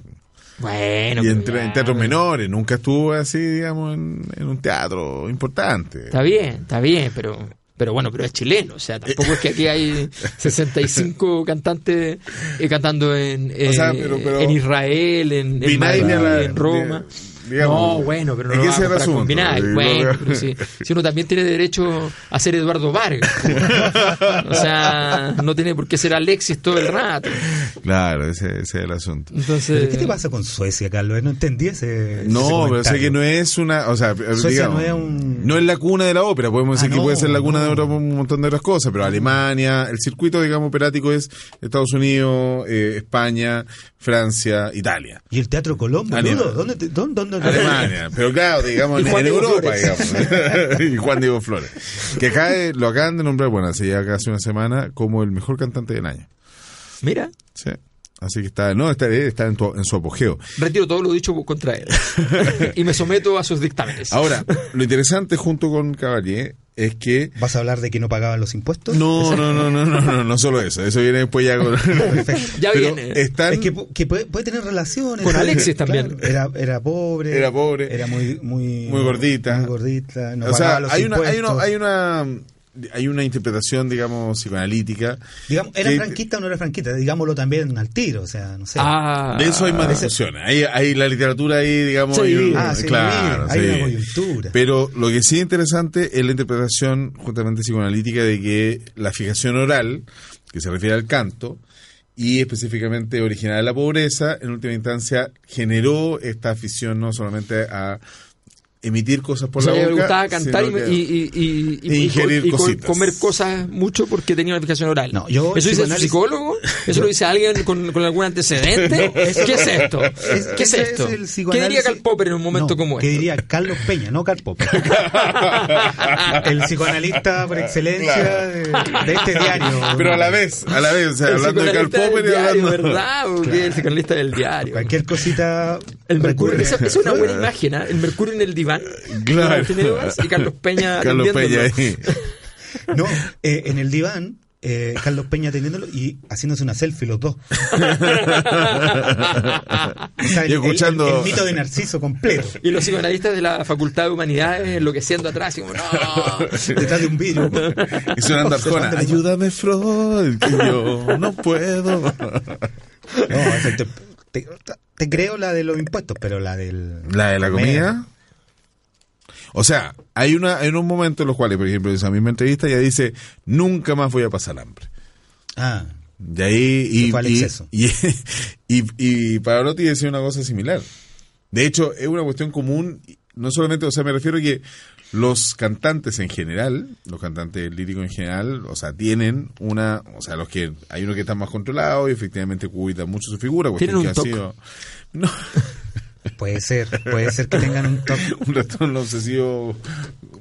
Speaker 2: Bueno,
Speaker 4: y en, teatros menores, nunca estuvo así, digamos, en, en un teatro importante.
Speaker 2: Está bien, está bien, pero pero bueno, pero es chileno, o sea, tampoco es que aquí hay <laughs> 65 cantantes eh, cantando en,
Speaker 4: O sea,
Speaker 2: eh,
Speaker 4: pero- pero-
Speaker 2: en Israel, en, en,
Speaker 4: Vinagre
Speaker 2: Madrid,
Speaker 4: a la-
Speaker 2: en Roma.
Speaker 4: de- digamos,
Speaker 2: no, bueno, pero no
Speaker 4: es
Speaker 2: lo
Speaker 4: ese
Speaker 2: Vinagre.
Speaker 4: digo,
Speaker 2: Bueno, pero si, si uno también tiene derecho a ser Eduardo Vargas. o sea, no tiene por qué ser Alexis todo el rato.
Speaker 4: Claro, ese, ese es el asunto.
Speaker 2: Entonces,
Speaker 3: ¿Pero qué te pasa con Suecia, Carlos? No entendí ese.
Speaker 4: No,
Speaker 3: ese
Speaker 4: pero sé que no es una, o sea,
Speaker 3: Suecia
Speaker 4: digamos,
Speaker 3: no es un-
Speaker 4: no es la cuna de la ópera, podemos decir
Speaker 3: Ah,
Speaker 4: que
Speaker 3: no,
Speaker 4: puede ser la cuna de
Speaker 3: no.
Speaker 4: otra- un montón de otras cosas, pero Alemania, el circuito, digamos, operático es Estados Unidos, eh, España, Francia, Italia.
Speaker 3: ¿Y el Teatro Colón, boludo? ¿Dónde, te- dónde, dónde
Speaker 4: Alemania, <laughs> pero claro, digamos, en, en Europa, digamos. <laughs> y Juan Diego Flores. Que acá eh, lo acaban de nombrar, bueno, hace ya casi una semana, como el mejor cantante del año.
Speaker 2: mira,
Speaker 4: Sí. Así que está, no, está, está en, tu- en su apogeo.
Speaker 2: retiro todo lo dicho contra él <laughs> y me someto a sus dictámenes.
Speaker 4: Ahora, lo interesante junto con Cavalier es que
Speaker 3: ¿Vas a hablar de que no pagaban los impuestos?
Speaker 4: No, no, no, no, no, no, no solo eso. Eso viene después ya con. <laughs>
Speaker 2: Ya
Speaker 4: Pero
Speaker 2: viene.
Speaker 4: Están,
Speaker 3: Es que, que puede, puede tener relaciones.
Speaker 2: Con. Alexis también.
Speaker 3: Claro, era, era pobre.
Speaker 4: Era pobre.
Speaker 3: Era muy, muy,
Speaker 4: Muy gordita.
Speaker 3: Muy gordita. No
Speaker 4: o sea,
Speaker 3: los
Speaker 4: hay una, hay
Speaker 3: impuestos.
Speaker 4: una, hay una, hay una interpretación, digamos, psicoanalítica.
Speaker 3: Digamos, ¿era
Speaker 4: que-
Speaker 3: franquista o no era franquista? Digámoslo también al tiro, o sea, no sé.
Speaker 2: Ah,
Speaker 4: De eso hay más discusiones. Hay, hay la literatura ahí, digamos.
Speaker 2: Sí.
Speaker 4: hay un-
Speaker 3: Ah, sí,
Speaker 4: claro,
Speaker 3: hay
Speaker 4: sí.
Speaker 3: una coyuntura.
Speaker 4: Pero lo que sí es interesante es la interpretación justamente psicoanalítica de que la fijación oral, que se refiere al canto, y específicamente originada de la pobreza, en última instancia generó esta afición no solamente a emitir cosas por
Speaker 2: o sea,
Speaker 4: la boca,
Speaker 2: gustaba cantar y, y, y, y- y-
Speaker 4: ingerir cositas.
Speaker 2: comer cosas mucho porque tenía una fijación oral.
Speaker 3: No, yo
Speaker 2: ¿Eso dice
Speaker 3: psicoanálisis-
Speaker 2: psicólogo? ¿Eso lo dice alguien con, con algún antecedente? <laughs> ¿Qué es esto? ¿Qué es esto?
Speaker 3: el
Speaker 2: ¿Qué diría Karl Popper en un momento
Speaker 3: No,
Speaker 2: como
Speaker 3: ¿Qué
Speaker 2: este?
Speaker 3: diría Carlos Peña, no Karl Popper? <laughs> el psicoanalista por excelencia de, de este diario.
Speaker 4: Pero a la vez, a la vez, o sea,
Speaker 2: El
Speaker 4: hablando de Karl Popper y hablando...
Speaker 2: ¿verdad? ¿O qué? El psicoanalista del diario.
Speaker 3: Cualquier cosita.
Speaker 2: El Mercurio, esa es una buena <laughs> imagen, ¿ah? El Mercurio en el diván.
Speaker 4: Claro.
Speaker 2: y Carlos Peña <laughs>
Speaker 4: Carlos Peña
Speaker 2: atendiéndolo.
Speaker 4: ahí. <laughs>
Speaker 3: No, eh, en el diván, eh, Carlos Peña teniéndolo y haciéndose una selfie los dos. <laughs> O sea, el,
Speaker 4: Y escuchando-
Speaker 3: el- el mito de Narciso completo.
Speaker 2: Y los psicoanalistas de la Facultad de Humanidades enloqueciendo atrás, y como, no.
Speaker 3: Detrás de un vidrio.
Speaker 4: Y sonando Arjona, ayúdame Freud, que yo no puedo.
Speaker 3: No, o sea, te, te- te creo la de los impuestos, pero la del.
Speaker 4: ¿La de la comida? O sea, hay una hay unos momentos en los cuales, por ejemplo, en esa misma entrevista ella dice, nunca más voy a pasar hambre.
Speaker 3: Ah,
Speaker 4: Y ahí... Y,
Speaker 3: fue al
Speaker 4: y,
Speaker 3: exceso. <laughs>
Speaker 4: y, y, y Pavarotti decía una cosa similar. De hecho, es una cuestión común, no solamente, o sea, me refiero a que los cantantes en general, los cantantes líricos en general, o sea, tienen una, o sea, los que, hay uno que está más controlado y efectivamente cuidan mucho su figura, cuestión
Speaker 2: Tienen
Speaker 4: que
Speaker 2: un
Speaker 4: ha sido... <laughs> No,
Speaker 3: puede ser. Puede ser que tengan un toque <laughs>
Speaker 4: un trastorno obsesivo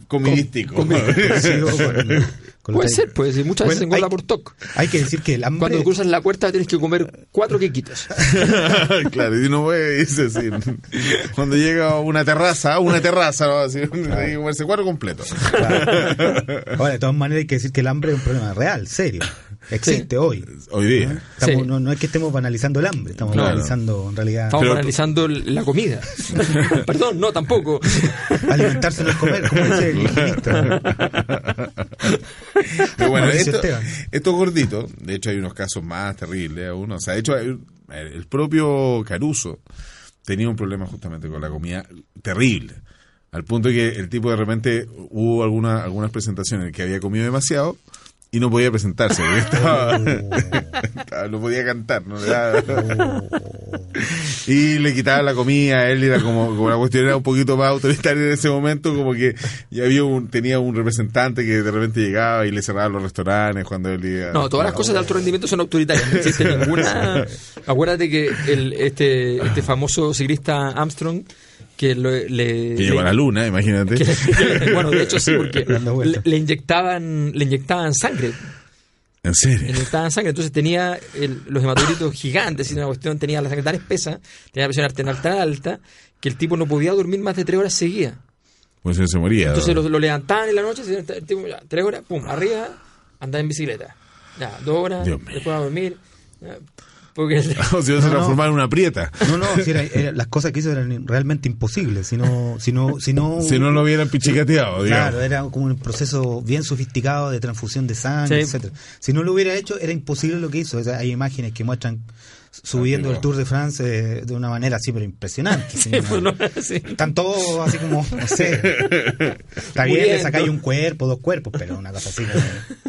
Speaker 4: comidístico.
Speaker 3: obsesivo <laughs> con, Con
Speaker 2: Puede ser, puede ser. Muchas veces
Speaker 3: Bueno,
Speaker 2: engorda
Speaker 3: hay-
Speaker 2: por TOC.
Speaker 3: Hay que decir que el hambre...
Speaker 2: Cuando cruzas la puerta tienes que comer cuatro quequitos. <laughs>
Speaker 4: claro, y uno puede irse así. Cuando llega a una terraza, una terraza, ¿no? Así, hay que comerse cuatro completos.
Speaker 3: Ahora, de todas maneras hay que decir que el hambre es un problema real, serio. Existe hoy.
Speaker 4: Hoy día.
Speaker 3: Estamos-
Speaker 2: Sí.
Speaker 3: no, no es que estemos banalizando el hambre, estamos
Speaker 4: Claro.
Speaker 3: banalizando en realidad
Speaker 2: Estamos
Speaker 4: Pero-
Speaker 2: analizando la comida. <laughs> Perdón, no, tampoco.
Speaker 3: alimentarse no es comer, como dice el higienista.
Speaker 4: Pero bueno,
Speaker 3: Mauricio
Speaker 4: esto, estos gorditos, de hecho hay unos casos más terribles aún. O sea, de hecho, el propio Caruso tenía un problema justamente con la comida terrible. Al punto que el tipo de repente hubo alguna, algunas presentaciones en las que había comido demasiado y no podía presentarse. porque <laughs> estaba- estaba- no podía cantar. ¿no? <laughs> Y le quitaban la comida, él era como, como la cuestión era un poquito más autoritaria en ese momento, como que ya había un, tenía un representante que de repente llegaba y le cerraba los restaurantes cuando él iba.
Speaker 2: No, todas las cosas de alto rendimiento son autoritarias. No existe <laughs> ninguna. Acuérdate que el, este, este famoso ciclista Armstrong que lo- le,
Speaker 4: Que llegó a la luna, imagínate.
Speaker 2: que le- bueno, de hecho sí, porque <laughs> le, le inyectaban le inyectaban sangre,
Speaker 4: En
Speaker 2: le
Speaker 4: serio.
Speaker 2: inyectaban sangre, entonces tenía el- los hematocritos gigantes, y una cuestión tenía la sangre tan espesa, tenía la presión arterial tan alta que el tipo no podía dormir más de tres horas seguidas.
Speaker 4: Pues se moría.
Speaker 2: Entonces lo, lo levantaban en la noche, se- el tipo, ya, tres horas, pum, arriba, andaba en bicicleta. Ya, dos horas,
Speaker 4: Dios mío.
Speaker 2: después a dormir. ya, porque <laughs>
Speaker 4: O se
Speaker 3: No, no.
Speaker 4: transformaba en una prieta.
Speaker 3: No, no, si era- <laughs> era- las cosas que hizo eran realmente imposibles. Si no, si no, si no,
Speaker 4: Si no lo hubieran pichicateado, digamos.
Speaker 3: Claro, era como un proceso bien sofisticado de transfusión de sangre,
Speaker 2: Sí.
Speaker 3: etcétera. Si no lo hubiera hecho, era imposible lo que hizo. O sea, hay imágenes que muestran subiendo el Tour de France eh, de una manera así, pero impresionante.
Speaker 2: Sí, pues, no, sí.
Speaker 3: Están todos así como, no sé. Está bien, le sacáis un cuerpo, dos cuerpos, pero una cosa así.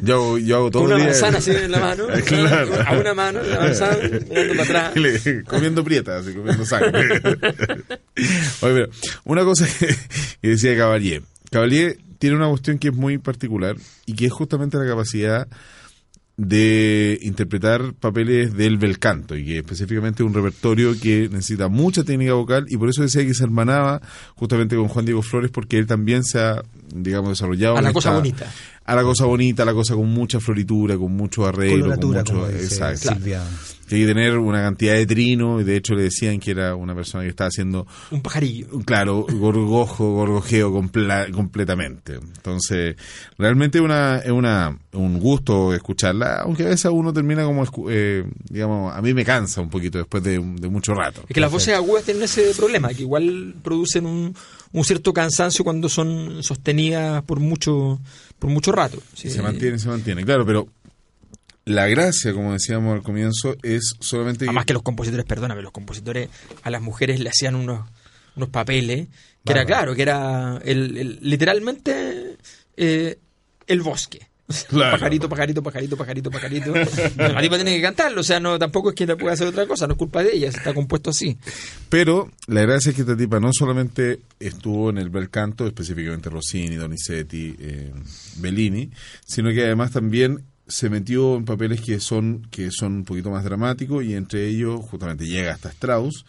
Speaker 4: Yo, hago- yo hago todo
Speaker 2: Con una
Speaker 4: día.
Speaker 2: manzana así en la mano, <laughs>
Speaker 4: Claro.
Speaker 2: a una mano, la manzana, mirando para atrás. <laughs>
Speaker 4: Le- comiendo prieta, así, comiendo sangre. <laughs> Oye, pero una cosa que, que decía Cavalier. Cavalier tiene una cuestión que es muy particular y que es justamente la capacidad de interpretar papeles del bel canto y que específicamente es un repertorio que necesita mucha técnica vocal y por eso decía que se hermanaba justamente con Juan Diego Flores porque él también se ha digamos desarrollado
Speaker 2: A la cosa
Speaker 4: esta-
Speaker 2: bonita.
Speaker 4: a la cosa bonita, a la cosa con mucha floritura, con mucho arreglo, con mucho exacto. Que tener una cantidad de trino, y de hecho le decían que era una persona que estaba haciendo,
Speaker 2: Un pajarillo.
Speaker 4: claro, gorgojo, gorgojeo compla- completamente. Entonces, realmente una, es una, un gusto escucharla, aunque a veces uno termina como, eh, digamos, a mí me cansa un poquito después de, de mucho rato.
Speaker 2: Es que las voces agudas tienen ese problema, que igual producen un, un cierto cansancio cuando son sostenidas por mucho por mucho rato. Sí.
Speaker 4: Se mantiene, se mantiene, claro, pero la gracia, como decíamos al comienzo, es solamente...
Speaker 2: Además que los compositores, perdóname, los compositores a las mujeres le hacían unos, unos papeles, que era claro, que era el, el- literalmente eh, el bosque.
Speaker 4: Claro.
Speaker 2: Pajarito, pajarito, pajarito, pajarito, pajarito. La tipa tiene que cantarlo, o sea, no tampoco es que no pueda hacer otra cosa, no es culpa de ella, está compuesto así.
Speaker 4: Pero la gracia es que esta tipa no solamente estuvo en el bel canto, específicamente Rossini, Donizetti, eh, Bellini, sino que además también se metió en papeles que son que son un poquito más dramáticos y entre ellos justamente llega hasta Strauss,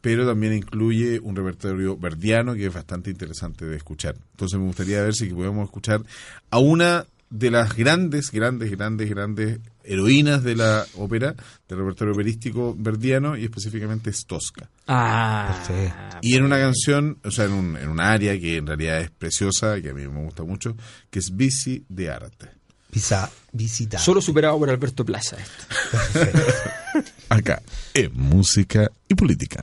Speaker 4: pero también incluye un repertorio verdiano que es bastante interesante de escuchar. Entonces me gustaría ver si podemos escuchar a una de las grandes, grandes, grandes, grandes heroínas de la ópera, del repertorio operístico verdiano y específicamente es Tosca.
Speaker 2: Ah,
Speaker 3: Perfecto.
Speaker 4: Y en una canción, o sea, en un, en un área que en realidad es preciosa, que a mí me gusta mucho, que es Bici de Arte.
Speaker 3: Visa,
Speaker 2: solo superado por Alberto Plaza. esto.
Speaker 4: Acá, en Música y Política.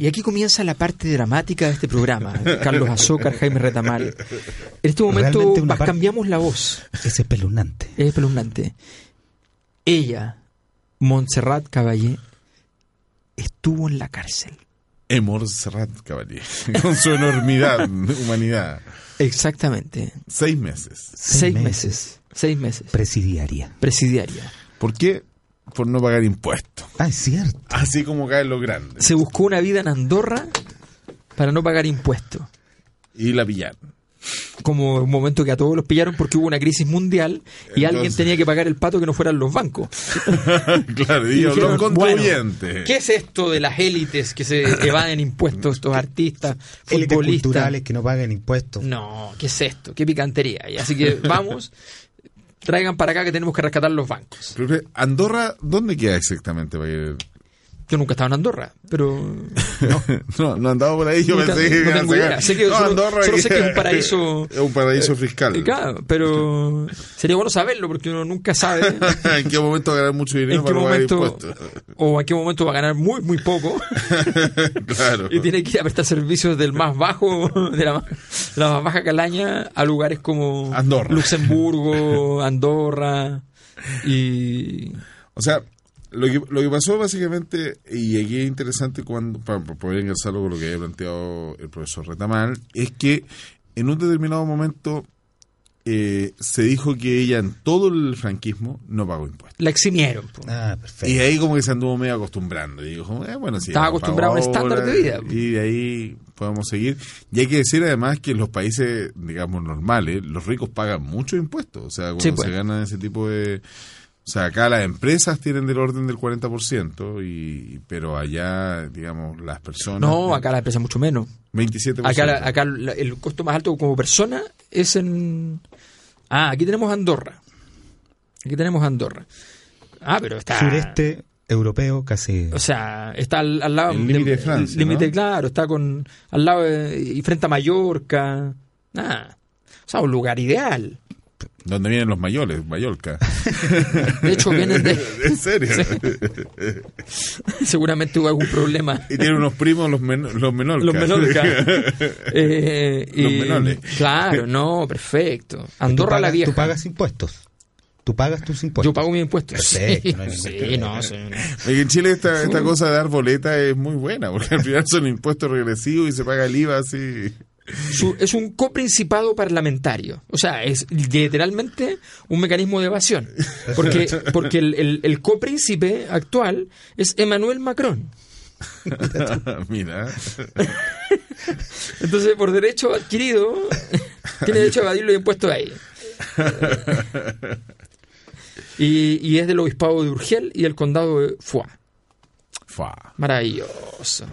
Speaker 2: Y aquí comienza la parte dramática de este programa. Carlos Azócar, Jaime Retamal. En este momento cambiamos la voz.
Speaker 3: Es espeluznante.
Speaker 2: Es espeluznante. Ella, Montserrat Caballé, estuvo en la cárcel.
Speaker 4: Emor Serrat Caballé. <laughs> Con su enormidad, humanidad.
Speaker 2: Exactamente.
Speaker 4: Seis meses.
Speaker 2: Seis,
Speaker 3: meses.
Speaker 2: meses. Seis meses.
Speaker 3: Presidiaria.
Speaker 2: Presidiaria.
Speaker 4: ¿Por qué? Por no pagar impuestos.
Speaker 3: Ah, es cierto.
Speaker 4: Así como caen los grandes.
Speaker 2: Se buscó una vida en Andorra para no pagar impuestos.
Speaker 4: Y la pillaron.
Speaker 2: Como un momento que a todos los pillaron porque hubo una crisis mundial y alguien tenía que pagar el pato que no fueran los bancos. <laughs>
Speaker 4: claro,
Speaker 2: Y
Speaker 4: y los contribuyentes.
Speaker 2: bueno, ¿Qué es esto de las élites que se evaden impuestos, estos artistas, futbolistas?
Speaker 3: culturales que no pagan impuestos.
Speaker 2: No, ¿qué es esto? ¿Qué picantería? Y así que vamos, traigan para acá que tenemos que rescatar los bancos.
Speaker 4: Andorra, ¿dónde queda exactamente?
Speaker 2: Yo nunca estaba en Andorra, pero <laughs>
Speaker 4: no, no andaba por ahí. Yo
Speaker 2: Nunca-
Speaker 4: pensé que
Speaker 2: no tengo idea. Sé que
Speaker 4: No,
Speaker 2: solo-
Speaker 4: Andorra
Speaker 2: solo sé que es un <laughs> paraíso-
Speaker 4: Es un paraíso fiscal.
Speaker 2: Eh, Claro, pero sería bueno saberlo porque uno nunca sabe <laughs>
Speaker 4: ¿En qué momento va a ganar mucho dinero
Speaker 2: en qué
Speaker 4: para no
Speaker 2: momento o en qué momento va a ganar muy muy poco
Speaker 4: claro.
Speaker 2: y tiene que ir a prestar servicios del más bajo de la, más- de la más baja calaña a lugares como
Speaker 4: Andorra.
Speaker 2: Luxemburgo, Andorra y
Speaker 4: O sea, lo que, lo que pasó básicamente, y aquí es interesante cuando, para, para poder engarzarlo con lo que había planteado el profesor Retamal, es que en un determinado momento eh, se dijo que ella en todo el franquismo no pagó impuestos.
Speaker 2: la eximieron. po.
Speaker 3: Ah, perfecto.
Speaker 4: Y ahí como que se anduvo medio acostumbrando. Y dijo, eh, bueno, sí.
Speaker 2: Estaba acostumbrado a un estándar de vida.
Speaker 4: Y de ahí podemos seguir. Y hay que decir además que en los países, digamos, normales, los ricos pagan muchos impuestos. O sea, cuando
Speaker 2: Sí, pues.
Speaker 4: se ganan ese tipo de... O sea, acá las empresas tienen del orden del 40%, y, pero allá, digamos, las personas...
Speaker 2: No, acá la empresa mucho menos.
Speaker 4: 27%.
Speaker 2: Acá, la- acá la- el costo más alto como persona es en... Ah, aquí tenemos Andorra. Aquí tenemos Andorra. Ah, pero está...
Speaker 3: Sureste europeo, casi.
Speaker 2: O sea, está al, al lado...
Speaker 4: El límite de Francia,
Speaker 2: límite,
Speaker 4: ¿no?
Speaker 2: claro, está con al lado de- y frente a Mallorca. Ah, o sea, un lugar ideal.
Speaker 4: Donde vienen los mayores, Mallorca. <laughs>
Speaker 2: De hecho, vienen de... <laughs>
Speaker 4: en serio. <laughs>
Speaker 2: Seguramente hubo algún problema.
Speaker 4: y tienen unos primos, los, men los menores.
Speaker 2: Los Menorca. Eh, y-
Speaker 4: Los menores.
Speaker 2: Claro, no, perfecto. Andorra
Speaker 3: pagas-
Speaker 2: la vieja.
Speaker 3: Tú pagas impuestos. Tú pagas tus impuestos.
Speaker 2: Yo pago mis impuestos.
Speaker 3: Perfecto,
Speaker 2: Sí,
Speaker 3: no
Speaker 2: sí,
Speaker 3: problema.
Speaker 2: no, sí, no.
Speaker 4: Oye, en Chile esta, esta cosa de dar boleta es muy buena, porque al final son impuestos regresivos y se paga el IVA así.
Speaker 2: Su- es un coprincipado parlamentario. O sea, es literalmente un mecanismo de evasión. Porque, porque el, el, el copríncipe actual es Emmanuel Macron. <laughs>
Speaker 4: Mira.
Speaker 2: Entonces, por derecho adquirido, tiene derecho a evadir los impuestos ahí. Y, y es del obispado de Urgel y del condado de Foix. Maravilloso.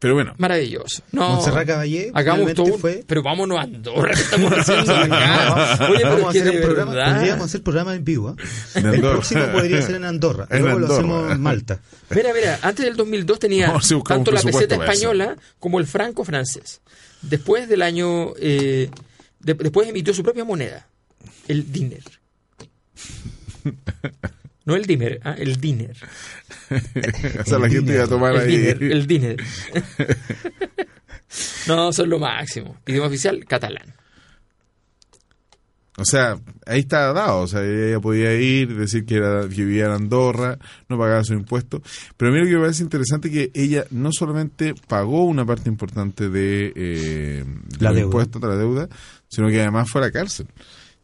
Speaker 4: Pero bueno,
Speaker 2: Maravilloso. No,
Speaker 3: Montserrat Caballé
Speaker 2: hagamos todo
Speaker 3: fue-
Speaker 2: Pero vámonos a Andorra. ¿Qué estamos haciendo acá? Oye, <laughs> pero
Speaker 3: Vamos a hacer programa, podríamos hacer programa en vivo. ¿eh?
Speaker 4: En
Speaker 3: El
Speaker 4: Andorra.
Speaker 3: próximo podría ser en Andorra.
Speaker 4: En
Speaker 3: Luego lo hacemos en Malta.
Speaker 2: Mira, mira, antes del 2002 tenía tanto la peseta española como el franco francés. Después del año... eh, de- después emitió su propia moneda, el diner. <laughs> No el dimer, ah, el diner. <laughs>
Speaker 4: o sea, la
Speaker 3: El
Speaker 4: gente iba a tomar
Speaker 2: El
Speaker 4: ahí.
Speaker 2: diner, el diner. <laughs> No, son lo máximo. Idioma oficial, catalán.
Speaker 4: O sea, ahí está dado. O sea, ella podía ir, decir que, era, que vivía en Andorra, no pagaba sus impuestos. Pero a mí lo que me parece interesante que ella no solamente pagó una parte importante de, eh, de
Speaker 3: La
Speaker 4: impuestos de la deuda, sino que además fue a la cárcel.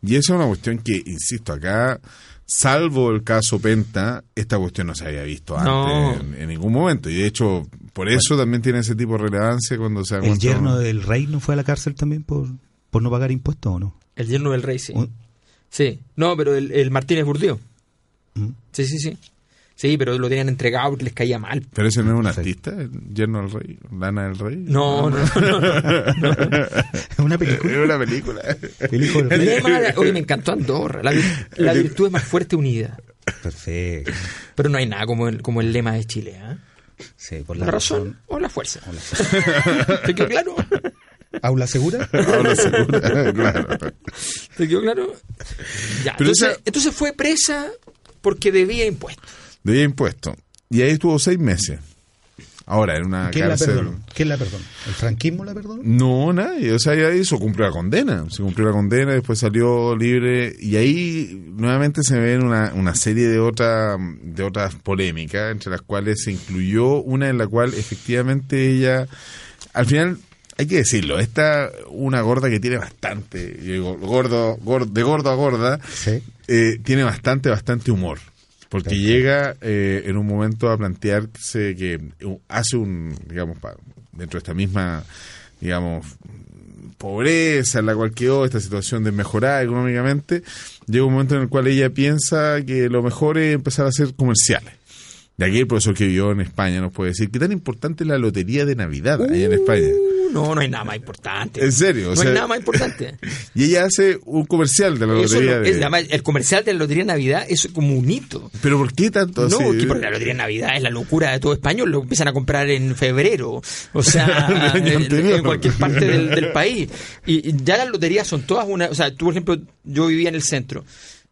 Speaker 4: Y esa es una cuestión que, insisto, acá, salvo el caso Penta, esta cuestión no se había visto antes
Speaker 2: No.
Speaker 4: en, en ningún momento. Y de hecho, por eso también tiene ese tipo de relevancia cuando se da
Speaker 3: ¿El yerno del rey no fue a la cárcel también por, por no pagar impuestos o no?
Speaker 2: El yerno del rey, sí.
Speaker 3: Un-
Speaker 2: Sí. No, pero el, el Martínez Burdió.
Speaker 3: ¿Mm?
Speaker 2: Sí, sí, sí. Sí, pero lo tenían entregado porque les caía mal.
Speaker 4: Pero ese no es un artista, el yerno del rey, Lana del rey.
Speaker 2: No, no, no. no.
Speaker 3: Es <laughs> una película.
Speaker 4: Es una película.
Speaker 3: El hijo del
Speaker 2: El
Speaker 3: rey.
Speaker 2: lema de- oye, me encantó Andorra. La, vir- la virtud es más fuerte unida.
Speaker 3: Perfecto.
Speaker 2: Pero no hay nada como el, como el lema de Chile. ¿ah?
Speaker 3: Sí, por
Speaker 2: La,
Speaker 3: la,
Speaker 2: razón, o la fuerza.
Speaker 3: o la- <laughs>
Speaker 2: ¿Te quedó claro?
Speaker 3: ¿Aula segura? <laughs>
Speaker 4: Aula segura, claro.
Speaker 2: ¿Te quedó claro? Ya, entonces,
Speaker 4: esa-
Speaker 2: entonces fue presa porque debía impuestos.
Speaker 4: Debía impuesto. Y ahí estuvo seis meses. Ahora, en una
Speaker 3: ¿Quién la
Speaker 4: cárcel.
Speaker 3: perdonó? ¿Quién la perdonó? ¿El franquismo la perdonó?
Speaker 4: No, nadie. O sea, ya hizo, cumplió la condena. Se cumplió la condena, después salió libre. Y ahí nuevamente se ven una, una serie de, otra, de otras polémicas, entre las cuales se incluyó una en la cual efectivamente ella, al final, hay que decirlo, esta una gorda que tiene bastante, yo digo, gordo, gordo de gordo a gorda,
Speaker 3: Sí.
Speaker 4: eh, tiene bastante, bastante humor. Porque llega eh, en un momento a plantearse que uh, hace un, digamos, pa- dentro de esta misma, digamos, pobreza en la cual quedó, esta situación de mejorar económicamente, llega un momento en el cual ella piensa que lo mejor es empezar a hacer comerciales. De aquí el profesor que vivió en España nos puede decir qué tan importante es la lotería de Navidad allá en España.
Speaker 2: No, no hay nada más importante.
Speaker 4: En serio, o
Speaker 2: no
Speaker 4: sea-
Speaker 2: hay nada más importante. <laughs>
Speaker 4: Y ella hace un comercial de la lotería de...
Speaker 2: además, el comercial de la Lotería de Navidad es como un hito.
Speaker 4: Pero ¿por qué tanto
Speaker 2: No,
Speaker 4: así?
Speaker 2: que porque la Lotería de Navidad es la locura de todo español, lo empiezan a comprar en febrero, o sea, <laughs> en, cualquier parte del, <laughs> del país. Y, y ya las loterías son todas una, o sea, tú por ejemplo, yo vivía en el centro,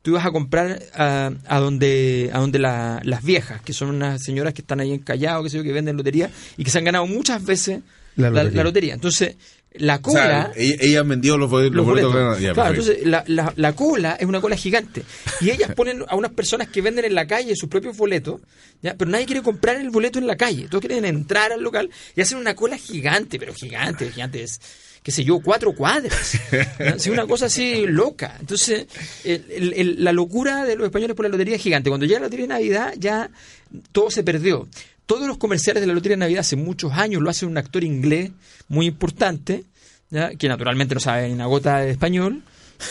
Speaker 2: tú ibas a comprar a, a donde a donde la- las viejas, que son unas señoras que están ahí en Callao, que sé yo, que venden lotería y que se han ganado muchas veces
Speaker 3: la, lotería.
Speaker 2: la lotería. Entonces, la
Speaker 4: O
Speaker 2: cola...
Speaker 4: sea, ella, vendido los, boletos-
Speaker 2: los
Speaker 4: los boletos
Speaker 2: boletos.
Speaker 4: ganados. Ya,
Speaker 2: claro, entonces la, la, la cola es una cola gigante. Y ellas <laughs> ponen a unas personas que venden en la calle sus propios boletos, ¿ya? pero nadie quiere comprar el boleto en la calle. Todos quieren entrar al local y hacen una cola gigante, pero gigante, gigante es, qué sé yo, cuatro cuadras. ¿ya? Es una cosa así loca. Entonces, el- el- el- la locura de los españoles por la lotería es gigante. Cuando llega la lotería de Navidad, ya todo se perdió. Todos los comerciales de la lotería de Navidad hace muchos años lo hace un actor inglés muy importante, ¿ya? que naturalmente no sabe ni una gota de español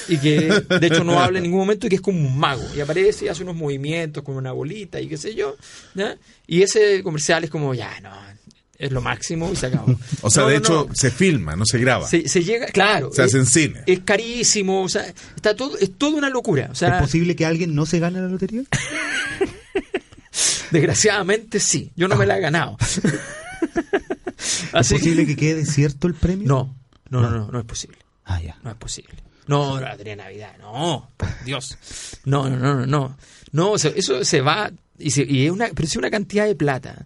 Speaker 2: y que de hecho no habla en ningún momento y que es como un mago y aparece y hace unos movimientos con una bolita y qué sé yo ¿ya? y ese comercial es como ya no es lo máximo y se acabó <laughs>
Speaker 4: O sea,
Speaker 2: No,
Speaker 4: de
Speaker 2: no,
Speaker 4: hecho,
Speaker 2: no.
Speaker 4: se filma, no se graba.
Speaker 2: Se, se llega claro
Speaker 4: Se hace
Speaker 2: es-
Speaker 4: en cine.
Speaker 2: es carísimo o sea está todo es toda una locura o sea
Speaker 3: ¿Es posible que alguien no se gane la lotería? <laughs> <laughs>
Speaker 2: desgraciadamente sí yo no me la he ganado <laughs>
Speaker 3: ¿Es
Speaker 2: Así
Speaker 3: posible que quede desierto el premio?
Speaker 2: no no no no no es posible
Speaker 3: Ah, ya.
Speaker 2: No es posible. No, la lotería de Navidad, no, Dios. No, no, no, no, no. No, o sea, eso se va y, se- y es una, pero es una cantidad de plata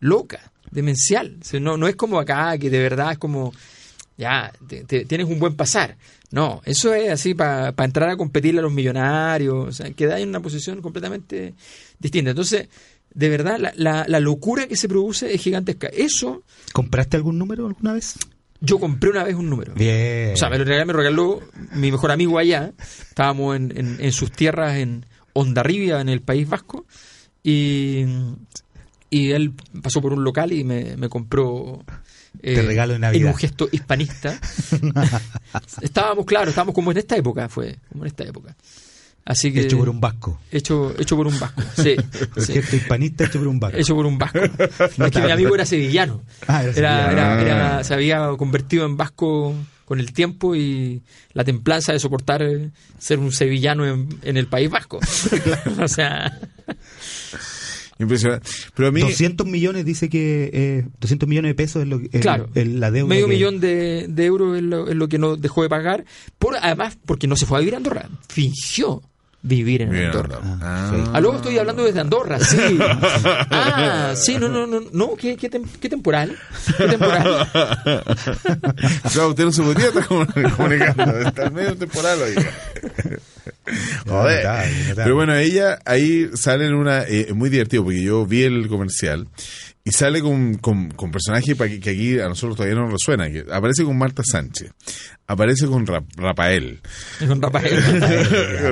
Speaker 2: loca, demencial. O sea, no, no es como acá que de verdad es como ya te- te- tienes un buen pasar. No, eso es así para entrar a competirle a los millonarios, o sea, queda en una posición completamente distinta. Entonces, de verdad, la, la, la locura que se produce es gigantesca. Eso,
Speaker 3: ¿Compraste algún número alguna vez?
Speaker 2: yo compré una vez un número.
Speaker 3: Bien.
Speaker 2: O sea, me lo regaló, me lo regaló mi mejor amigo allá. Estábamos en, en- en sus tierras en Ondarribia, en el País Vasco. Y, y él pasó por un local y me, me compró. eh,
Speaker 3: Te regalo de Navidad.
Speaker 2: En un gesto hispanista. <laughs> estábamos, claro, estábamos como en esta época, fue. Como en esta época. Así que.
Speaker 3: Hecho por un vasco.
Speaker 2: Hecho, hecho por un vasco, sí. <laughs>
Speaker 3: El
Speaker 2: sí.
Speaker 3: gesto hispanista hecho por un vasco.
Speaker 2: Hecho por un vasco. <laughs> Es que mi amigo era sevillano.
Speaker 3: Ah, era
Speaker 2: Era,
Speaker 3: sevillano.
Speaker 2: era- era- se había convertido en vasco con el tiempo y la templanza de soportar eh, ser un sevillano en, en el País Vasco. <laughs> o sea,
Speaker 4: Impresionante. Pero a mí,
Speaker 3: 200 millones dice que eh, 200 millones de pesos es lo el-
Speaker 2: claro,
Speaker 3: el- la deuda.
Speaker 2: medio
Speaker 3: que-
Speaker 2: millón de, de euros es lo, es lo que no dejó de pagar, por además porque no se fue a vivir a Andorra, fingió vivir en
Speaker 4: Bien,
Speaker 2: Andorra.
Speaker 4: ah.
Speaker 3: sí.
Speaker 2: Ah, luego estoy hablando desde Andorra, sí. <laughs> Ah, sí, no, no, no, no, ¿qué, qué, tem- qué temporal? ¿Qué temporal? <laughs>
Speaker 4: Claro, usted no se podría estar comun- <laughs> comunicando. Está medio temporal hoy. Joder. Pero bueno, ella ahí sale en una. eh, muy divertido porque yo vi el comercial y sale con, con, con personajes que aquí a nosotros todavía no nos resuena. Que aparece con Marta Sánchez, aparece con Ra- Rafael,
Speaker 2: Con Rafael.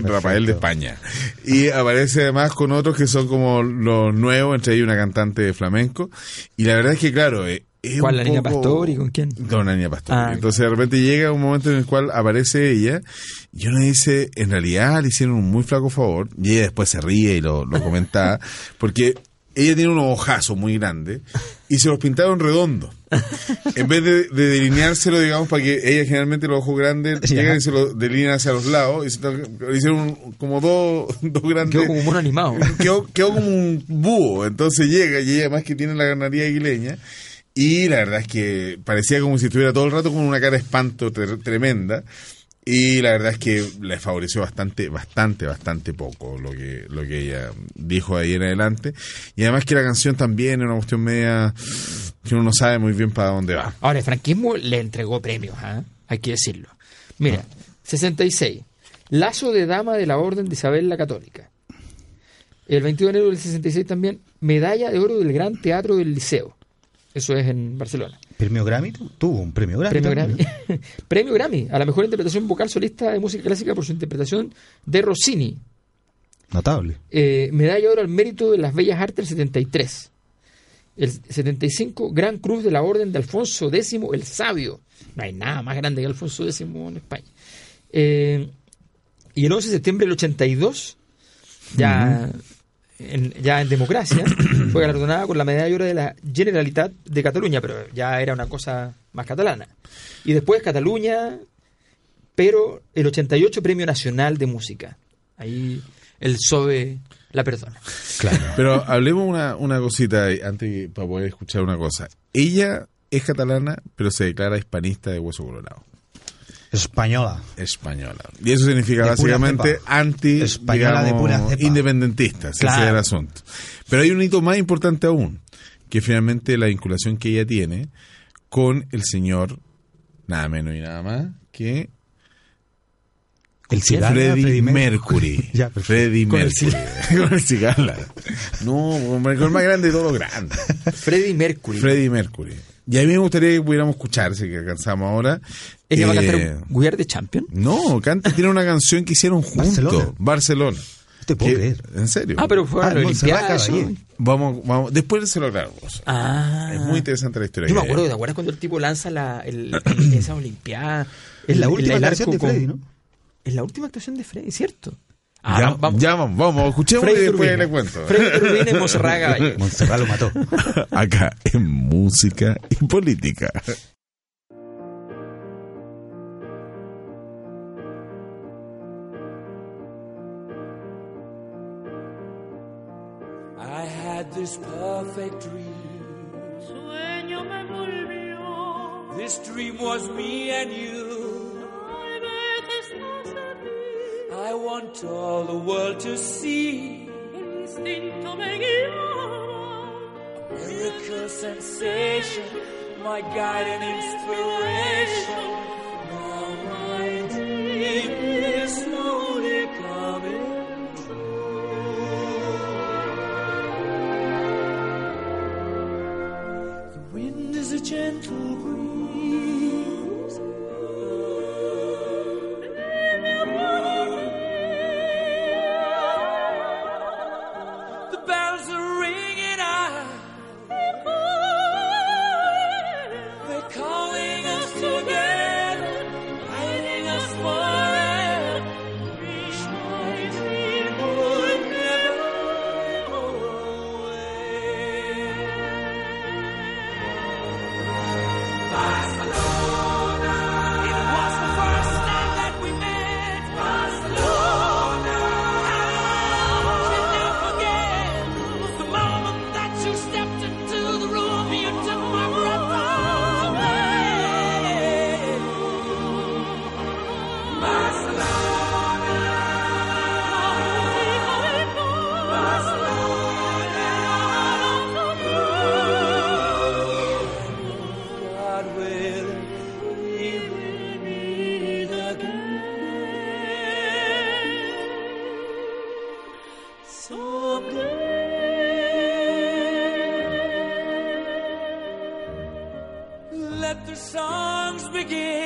Speaker 4: con <laughs> <laughs> Rafael de España. Y aparece además con otros que son como los nuevos, entre ellos una cantante de flamenco. Y la verdad es que, claro, eh,
Speaker 2: ¿Cuál, la niña
Speaker 4: poco-
Speaker 2: Pastor y con quién?
Speaker 4: Con la niña Pastor.
Speaker 2: Ah,
Speaker 4: Entonces de repente llega un momento en el cual aparece ella y uno dice, en realidad le hicieron un muy flaco favor y ella después se ríe y lo, lo comenta <laughs> porque ella tiene unos ojazos muy grandes y se los pintaron redondos. En vez de, de delineárselo, digamos, para que ella generalmente los ojos grandes
Speaker 3: Ya.
Speaker 4: llegan y se los delinean hacia los lados y se le hicieron un- como dos, <laughs> dos grandes...
Speaker 2: Quedó como un mono animado.
Speaker 4: quedó, quedó como un búho. Entonces llega y ella además que tiene la ganaría aguileña Y la verdad es que parecía como si estuviera todo el rato con una cara de espanto tre- tremenda. Y la verdad es que le favoreció bastante, bastante, bastante poco lo que, lo que ella dijo ahí en adelante. Y además que la canción también es una cuestión media que uno no sabe muy bien para dónde va.
Speaker 2: Ahora, el franquismo le entregó premios, ¿ah? hay que decirlo. Mira, 66. Lazo de Dama de la Orden de Isabel la Católica. El 22 de enero del 66 también, Medalla de Oro del Gran Teatro del Liceo. Eso es en Barcelona.
Speaker 3: ¿Premio Grammy? tu- Tuvo un premio Grammy.
Speaker 2: Premio. Grammy. <laughs> Premio Grammy a la mejor interpretación vocal solista de música clásica por su interpretación de Rossini.
Speaker 3: Notable.
Speaker 2: Eh, medalla de oro al mérito de las bellas artes el 73. El 75, Gran Cruz de la Orden de Alfonso X el Sabio. No hay nada más grande que Alfonso X en España. Eh, y el 11 de septiembre del 82, ya, en, ya en democracia, fue galardonada con la medalla de oro de la Generalitat de Cataluña, pero ya era una cosa más catalana. Y después Cataluña, pero el 88 Premio Nacional de Música. Ahí el SOBE la perdona.
Speaker 3: Claro.
Speaker 4: Pero hablemos una, una cosita antes para poder escuchar una cosa. Ella es catalana, pero se declara hispanista de hueso colorado.
Speaker 3: Española.
Speaker 4: Española. Y eso significa
Speaker 3: De
Speaker 4: básicamente anti
Speaker 3: Española de pura
Speaker 4: independentista, ese
Speaker 3: Claro.
Speaker 4: es el asunto. Pero hay un hito más importante aún, que finalmente la vinculación que ella tiene con el señor, nada menos y nada más, que
Speaker 3: El cigarra, Mer-
Speaker 4: Mercury. <laughs>
Speaker 3: Ya.
Speaker 4: Freddie
Speaker 2: Con el
Speaker 4: Mercury. <laughs> con el cigarra. No, con el más grande de todo lo grande.
Speaker 2: Freddie Mercury.
Speaker 4: Freddie Mercury. Y a mí me gustaría que pudiéramos escuchar, si que alcanzamos ahora.
Speaker 2: Ella va a
Speaker 4: eh,
Speaker 2: cantar We Are the Champion.
Speaker 4: No, canta, tiene una canción que hicieron <laughs> juntos.
Speaker 3: Barcelona.
Speaker 4: Barcelona.
Speaker 3: No te puedo
Speaker 4: Que-
Speaker 3: creer.
Speaker 4: ¿En serio?
Speaker 2: Ah, pero fue
Speaker 3: Ah,
Speaker 2: a Olimpiada.
Speaker 4: Vamos, vamos, después se lo aclaramos.
Speaker 2: Ah.
Speaker 4: Es muy interesante la historia.
Speaker 2: Yo me acuerdo, ¿te acuerdas cuando el tipo lanza la, el- el- esa Olimpiada?
Speaker 3: Es la
Speaker 2: El-
Speaker 3: última
Speaker 2: el
Speaker 3: canción de Freddy, ¿no?
Speaker 2: Es la última actuación de Freddy, ¿cierto?
Speaker 4: Ya,
Speaker 2: Ah, vamos.
Speaker 4: ya vamos, vamos, escuchemos
Speaker 2: Freddy
Speaker 4: y después le cuento.
Speaker 2: Freddy Turbine y <laughs>
Speaker 3: lo mató. <laughs>
Speaker 4: Acá en música y política.
Speaker 6: I had this perfect dream.
Speaker 5: Sueño me envolvió.
Speaker 6: This dream was me and you. Want all the world to see.
Speaker 5: El instinto me guiaba.
Speaker 6: Miracle sensation, my guide and inspiration. Begin.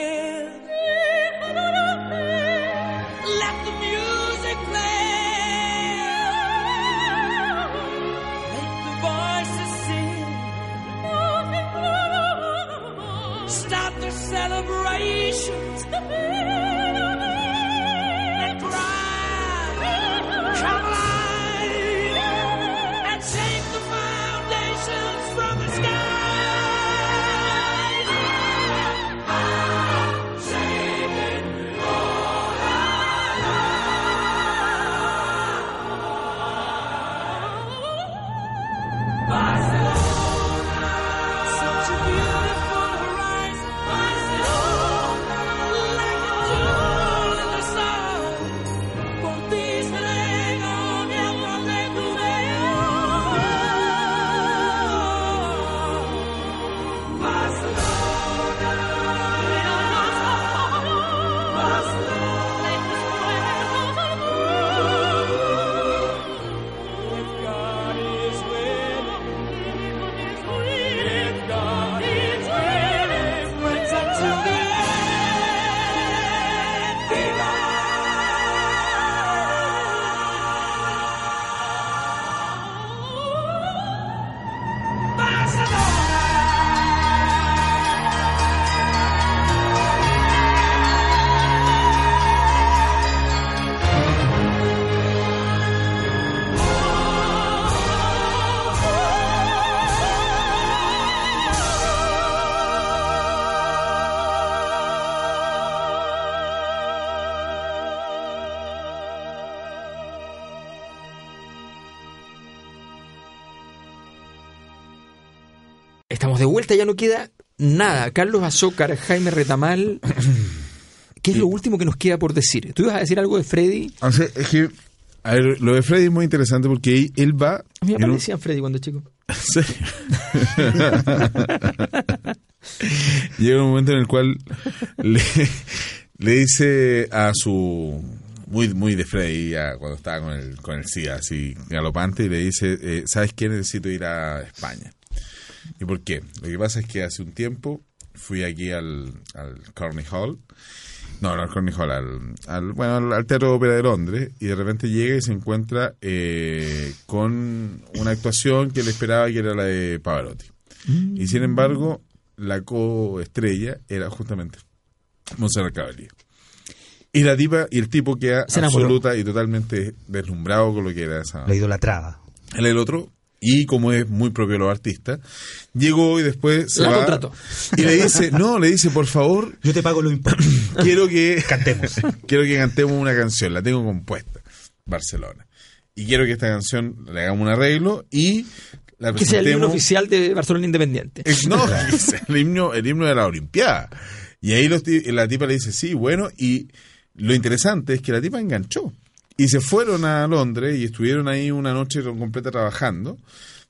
Speaker 2: Vuelta, ya no queda nada. Carlos Azócar, Jaime Retamal. <coughs> ¿Qué es lo último que nos queda por decir? ¿Tú ibas a decir algo de Freddy?
Speaker 4: O sea, es que, a ver, lo de Freddy es muy interesante porque él, va...
Speaker 2: A mí me
Speaker 4: un-
Speaker 2: Freddy cuando chico. <laughs>
Speaker 4: Sí. <laughs> Llega un momento en el cual le, le dice a su muy muy de Freddy ya cuando estaba con el con el SIDA así galopante y le dice eh, sabes qué necesito ir a España y por qué lo que pasa es que hace un tiempo fui aquí al al Hall no, no al Carnegie Hall, al, al- bueno, al, al Teatro de Ópera de Londres y de repente llega y se encuentra eh, con una actuación que él esperaba que era la de Pavarotti. Y sin embargo, la coestrella era justamente Montserrat Caballé. Y la tipa y el tipo queda absoluta y totalmente deslumbrado con lo que era esa.
Speaker 3: La idolatraba.
Speaker 4: Él el otro, y como es muy propio de los artistas, llegó y después se
Speaker 2: La
Speaker 4: va y le dice, no, le dice, por favor, <laughs>
Speaker 3: Yo te pago los impuestos. <coughs>
Speaker 4: quiero que
Speaker 3: Cantemos. <laughs>
Speaker 4: quiero que cantemos una canción, la tengo compuesta, Barcelona. Y quiero que esta canción le hagamos un arreglo y la
Speaker 2: Que sea el himno
Speaker 4: presentemos.
Speaker 2: oficial de Barcelona Independiente.
Speaker 4: Eh, No, <laughs> es el himno, el himno de la Olimpiada. Y ahí los la tipa le dice, sí, bueno, y lo interesante es que la tipa enganchó. Y se fueron a Londres y estuvieron ahí una noche completa trabajando.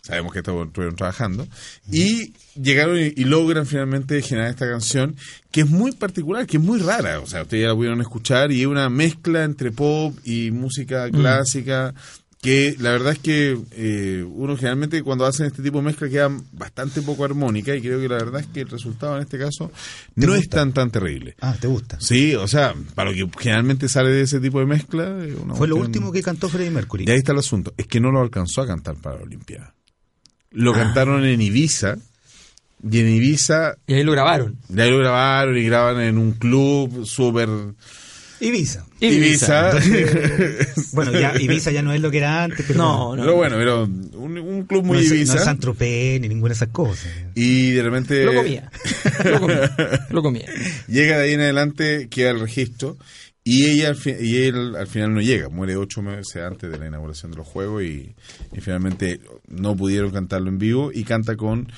Speaker 4: Sabemos que estuvieron trabajando. Y llegaron y, y logran finalmente generar esta canción que es muy particular, que es muy rara. O sea, ustedes ya la pudieron escuchar y es una mezcla entre pop y música clásica que la verdad es que eh, uno generalmente cuando hacen este tipo de mezcla queda bastante poco armónica y creo que la verdad es que el resultado en este caso
Speaker 3: ¿Te
Speaker 4: no es tan tan terrible.
Speaker 3: Ah, ¿te gusta?
Speaker 4: Sí, o sea, para lo que generalmente sale de ese tipo de mezcla... una
Speaker 3: Fue lo último que cantó Freddie Mercury.
Speaker 4: Y ahí está el asunto, es que no lo alcanzó a cantar para la Olimpiada. Lo cantaron en Ibiza y en Ibiza
Speaker 2: Y ahí lo grabaron.
Speaker 4: de ahí lo grabaron y graban en un club súper...
Speaker 3: Ibiza.
Speaker 4: Ibiza. <laughs>
Speaker 3: Bueno, ya Ibiza ya no es lo que era antes, pero
Speaker 2: No,
Speaker 3: bueno,
Speaker 2: no.
Speaker 4: Pero bueno, pero un, un club muy
Speaker 3: no es,
Speaker 4: Ibiza.
Speaker 3: no es Saint-Tropez ni ninguna de esas cosas.
Speaker 4: y de repente...
Speaker 2: Lo comía. Lo comía. Lo comía. <laughs>
Speaker 4: Llega de ahí en adelante, queda el registro y ella y él al final no llega, muere ocho meses antes de la inauguración de los juegos y, y finalmente no pudieron cantarlo en vivo y canta con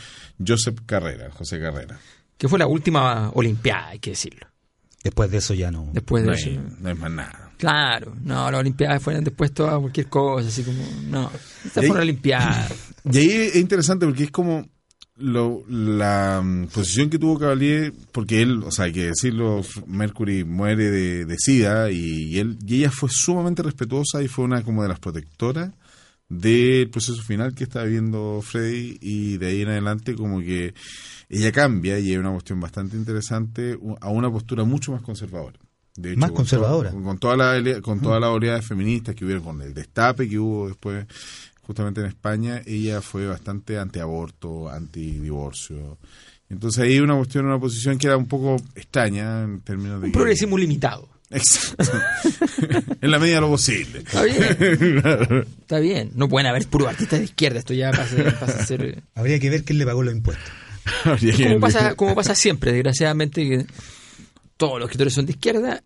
Speaker 4: Joseph Carrera, José Carrera.
Speaker 2: Que fue la última Olimpiada, hay que decirlo.
Speaker 3: Después de eso ya no.
Speaker 2: Después de
Speaker 4: No
Speaker 2: eso.
Speaker 4: hay, no hay más nada.
Speaker 2: Claro, no, las Olimpiadas fueron después toda cualquier cosa, así como, no, esta
Speaker 4: Y-
Speaker 2: fue una Olimpiada. <laughs>
Speaker 4: Y ahí es interesante porque es como lo- la mm, posición que tuvo Cavalier, porque él, o sea, hay que decirlo, Mercury muere de, de SIDA y, y él y ella fue sumamente respetuosa y fue una como de las protectoras del proceso final que está viviendo Freddy y de ahí en adelante como que ella cambia y hay una cuestión bastante interesante a una postura mucho más conservadora. De
Speaker 3: Más
Speaker 4: con
Speaker 3: conservadora.
Speaker 4: con, toda la con todas las oleadas feministas que hubieron, con el destape que hubo después justamente en España, ella fue bastante antiaborto, antidivorcio. Entonces ahí una cuestión, una posición que era un poco extraña en términos de...
Speaker 2: Un
Speaker 4: que-
Speaker 2: progresismo limitado.
Speaker 4: Exacto. <laughs> en la medida de lo posible.
Speaker 2: Está bien. Está bien. No pueden haber puro artistas de izquierda. Esto ya pasa, pasa a ser.
Speaker 3: Habría que ver quién le pagó los impuestos. <laughs>
Speaker 2: Como pasa, como pasa siempre, desgraciadamente, que todos los escritores son de izquierda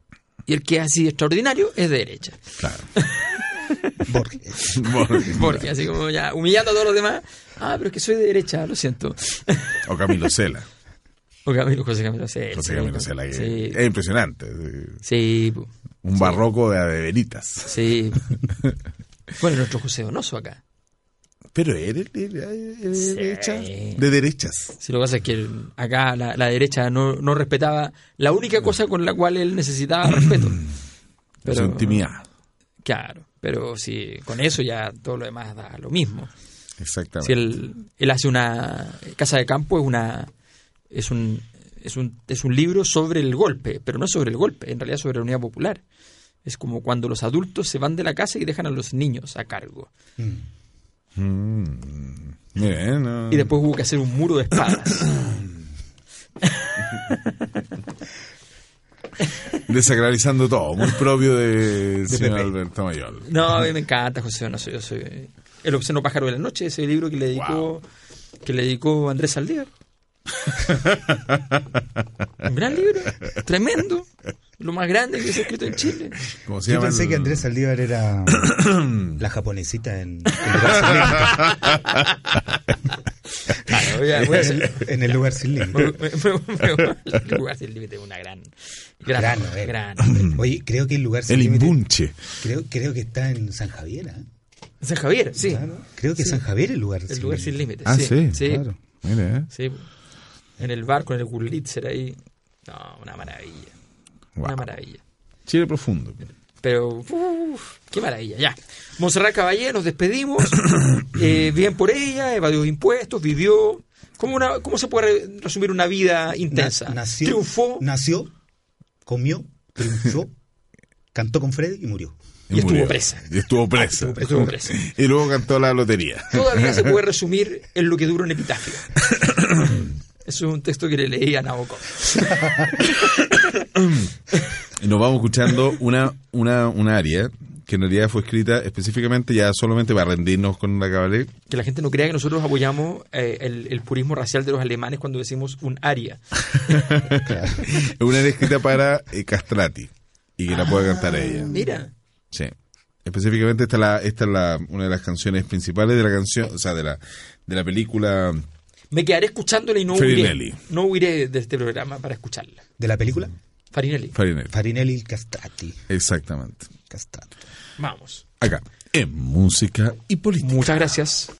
Speaker 2: y el que es así extraordinario es de derecha.
Speaker 4: Claro. <laughs>
Speaker 3: Borges.
Speaker 2: Porque así como ya humillando a todos los demás. Ah, pero es que soy de derecha, lo siento.
Speaker 4: O Camilo Cela. <laughs>
Speaker 2: O Camilo, José Camilo Cela.
Speaker 4: José
Speaker 2: sí,
Speaker 4: Camilo Cela,
Speaker 2: Sí,
Speaker 4: es impresionante.
Speaker 2: sí,
Speaker 4: Un barroco de, de veritas.
Speaker 2: sí. Bueno, nuestro José Donoso acá.
Speaker 4: Pero eres de
Speaker 2: Sí.
Speaker 4: derecha. De derechas.
Speaker 2: Sí, lo que pasa es que acá la, la derecha no, no respetaba la única cosa con la cual él necesitaba respeto. <clears throat>
Speaker 4: Su intimidad.
Speaker 2: Claro, pero si con eso ya todo lo demás da lo mismo.
Speaker 4: Exactamente.
Speaker 2: Si él, él hace una casa de campo es una es un es un es un libro sobre el golpe, pero no sobre el golpe, en realidad sobre la unidad popular. Es como cuando los adultos se van de la casa y dejan a los niños a cargo.
Speaker 4: Mm. Bien, no.
Speaker 2: Y después hubo que hacer un muro de espadas. <laughs>
Speaker 4: Desacralizando todo, muy propio del señor
Speaker 3: Pepe.
Speaker 4: Alberto Mayor.
Speaker 2: No, a mí me encanta José Donoso. Yo soy El obsceno pájaro de la noche, ese libro que le dedicó que le dedicó Andrés Saldívar. <laughs> Un gran libro, tremendo, lo más grande que se ha escrito en Chile. <laughs>
Speaker 4: ¿Cómo se
Speaker 3: Yo
Speaker 4: llama?
Speaker 3: pensé
Speaker 4: el-
Speaker 3: que Andrés Saldívar era <coughs> la japonesita en, en el, el lugar sin límite.
Speaker 2: el lugar sin límite es una gran. Gran,
Speaker 3: Gran
Speaker 2: gran.
Speaker 3: Oye, creo que el lugar sin
Speaker 4: El
Speaker 3: límite.
Speaker 4: imbunche.
Speaker 3: Creo, creo que está en San Javier. ¿eh?
Speaker 2: San Javier, sí.
Speaker 3: Claro. Creo que San Javier es el lugar
Speaker 2: El lugar sin límite.
Speaker 4: Ah, sí,
Speaker 2: sí.
Speaker 4: claro. Mira, ¿eh?
Speaker 2: Sí. En el barco, en el Gurlitzer ahí. No, una maravilla. Una maravilla.
Speaker 4: Chile profundo.
Speaker 2: Pero, uf, qué maravilla, ya. Montserrat Caballé, nos despedimos. <coughs> Eh, bien por ella, evadió impuestos, vivió. ¿Cómo, una, ¿Cómo se puede re- resumir una vida intensa?
Speaker 3: Na- nació,
Speaker 2: Triunfó
Speaker 3: nació, comió, triunfó, <laughs> cantó con Freddy y murió.
Speaker 2: Y estuvo
Speaker 4: murió.
Speaker 2: presa.
Speaker 4: Y estuvo presa.
Speaker 2: Estuvo presa. <laughs>
Speaker 4: Y luego cantó la lotería.
Speaker 2: Todavía se puede <laughs> resumir en lo que dura un epitafio. <coughs> Eso es un texto que le leí a Nabokov. <coughs>
Speaker 4: Y nos vamos escuchando una, una, una área que en realidad fue escrita específicamente ya solamente para rendirnos con la cabaret.
Speaker 2: Que la gente no crea que nosotros apoyamos eh, el, el purismo racial de los alemanes cuando decimos un aria. <laughs>
Speaker 4: Es una área escrita para eh, Castrati y que la puede cantar ella.
Speaker 2: Mira,
Speaker 4: Sí. Específicamente esta es, la, esta es la, una de las canciones principales de la canción, o sea, de la, de la película
Speaker 2: me quedaré escuchándola y no huiré, no huiré de este programa para escucharla.
Speaker 3: ¿De la película?
Speaker 2: Farinelli.
Speaker 4: Farinelli.
Speaker 3: Farinelli Castrati.
Speaker 4: Exactamente.
Speaker 3: Castrati.
Speaker 2: Vamos.
Speaker 4: Acá, en música y política.
Speaker 2: Muchas gracias.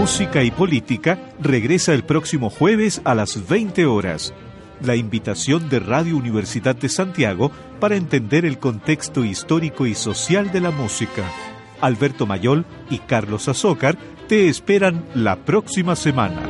Speaker 1: Música y Política regresa el próximo jueves a las 20 horas. La invitación de Radio Universidad de Santiago para entender el contexto histórico y social de la música. Alberto Mayol y Carlos Azócar te esperan la próxima semana.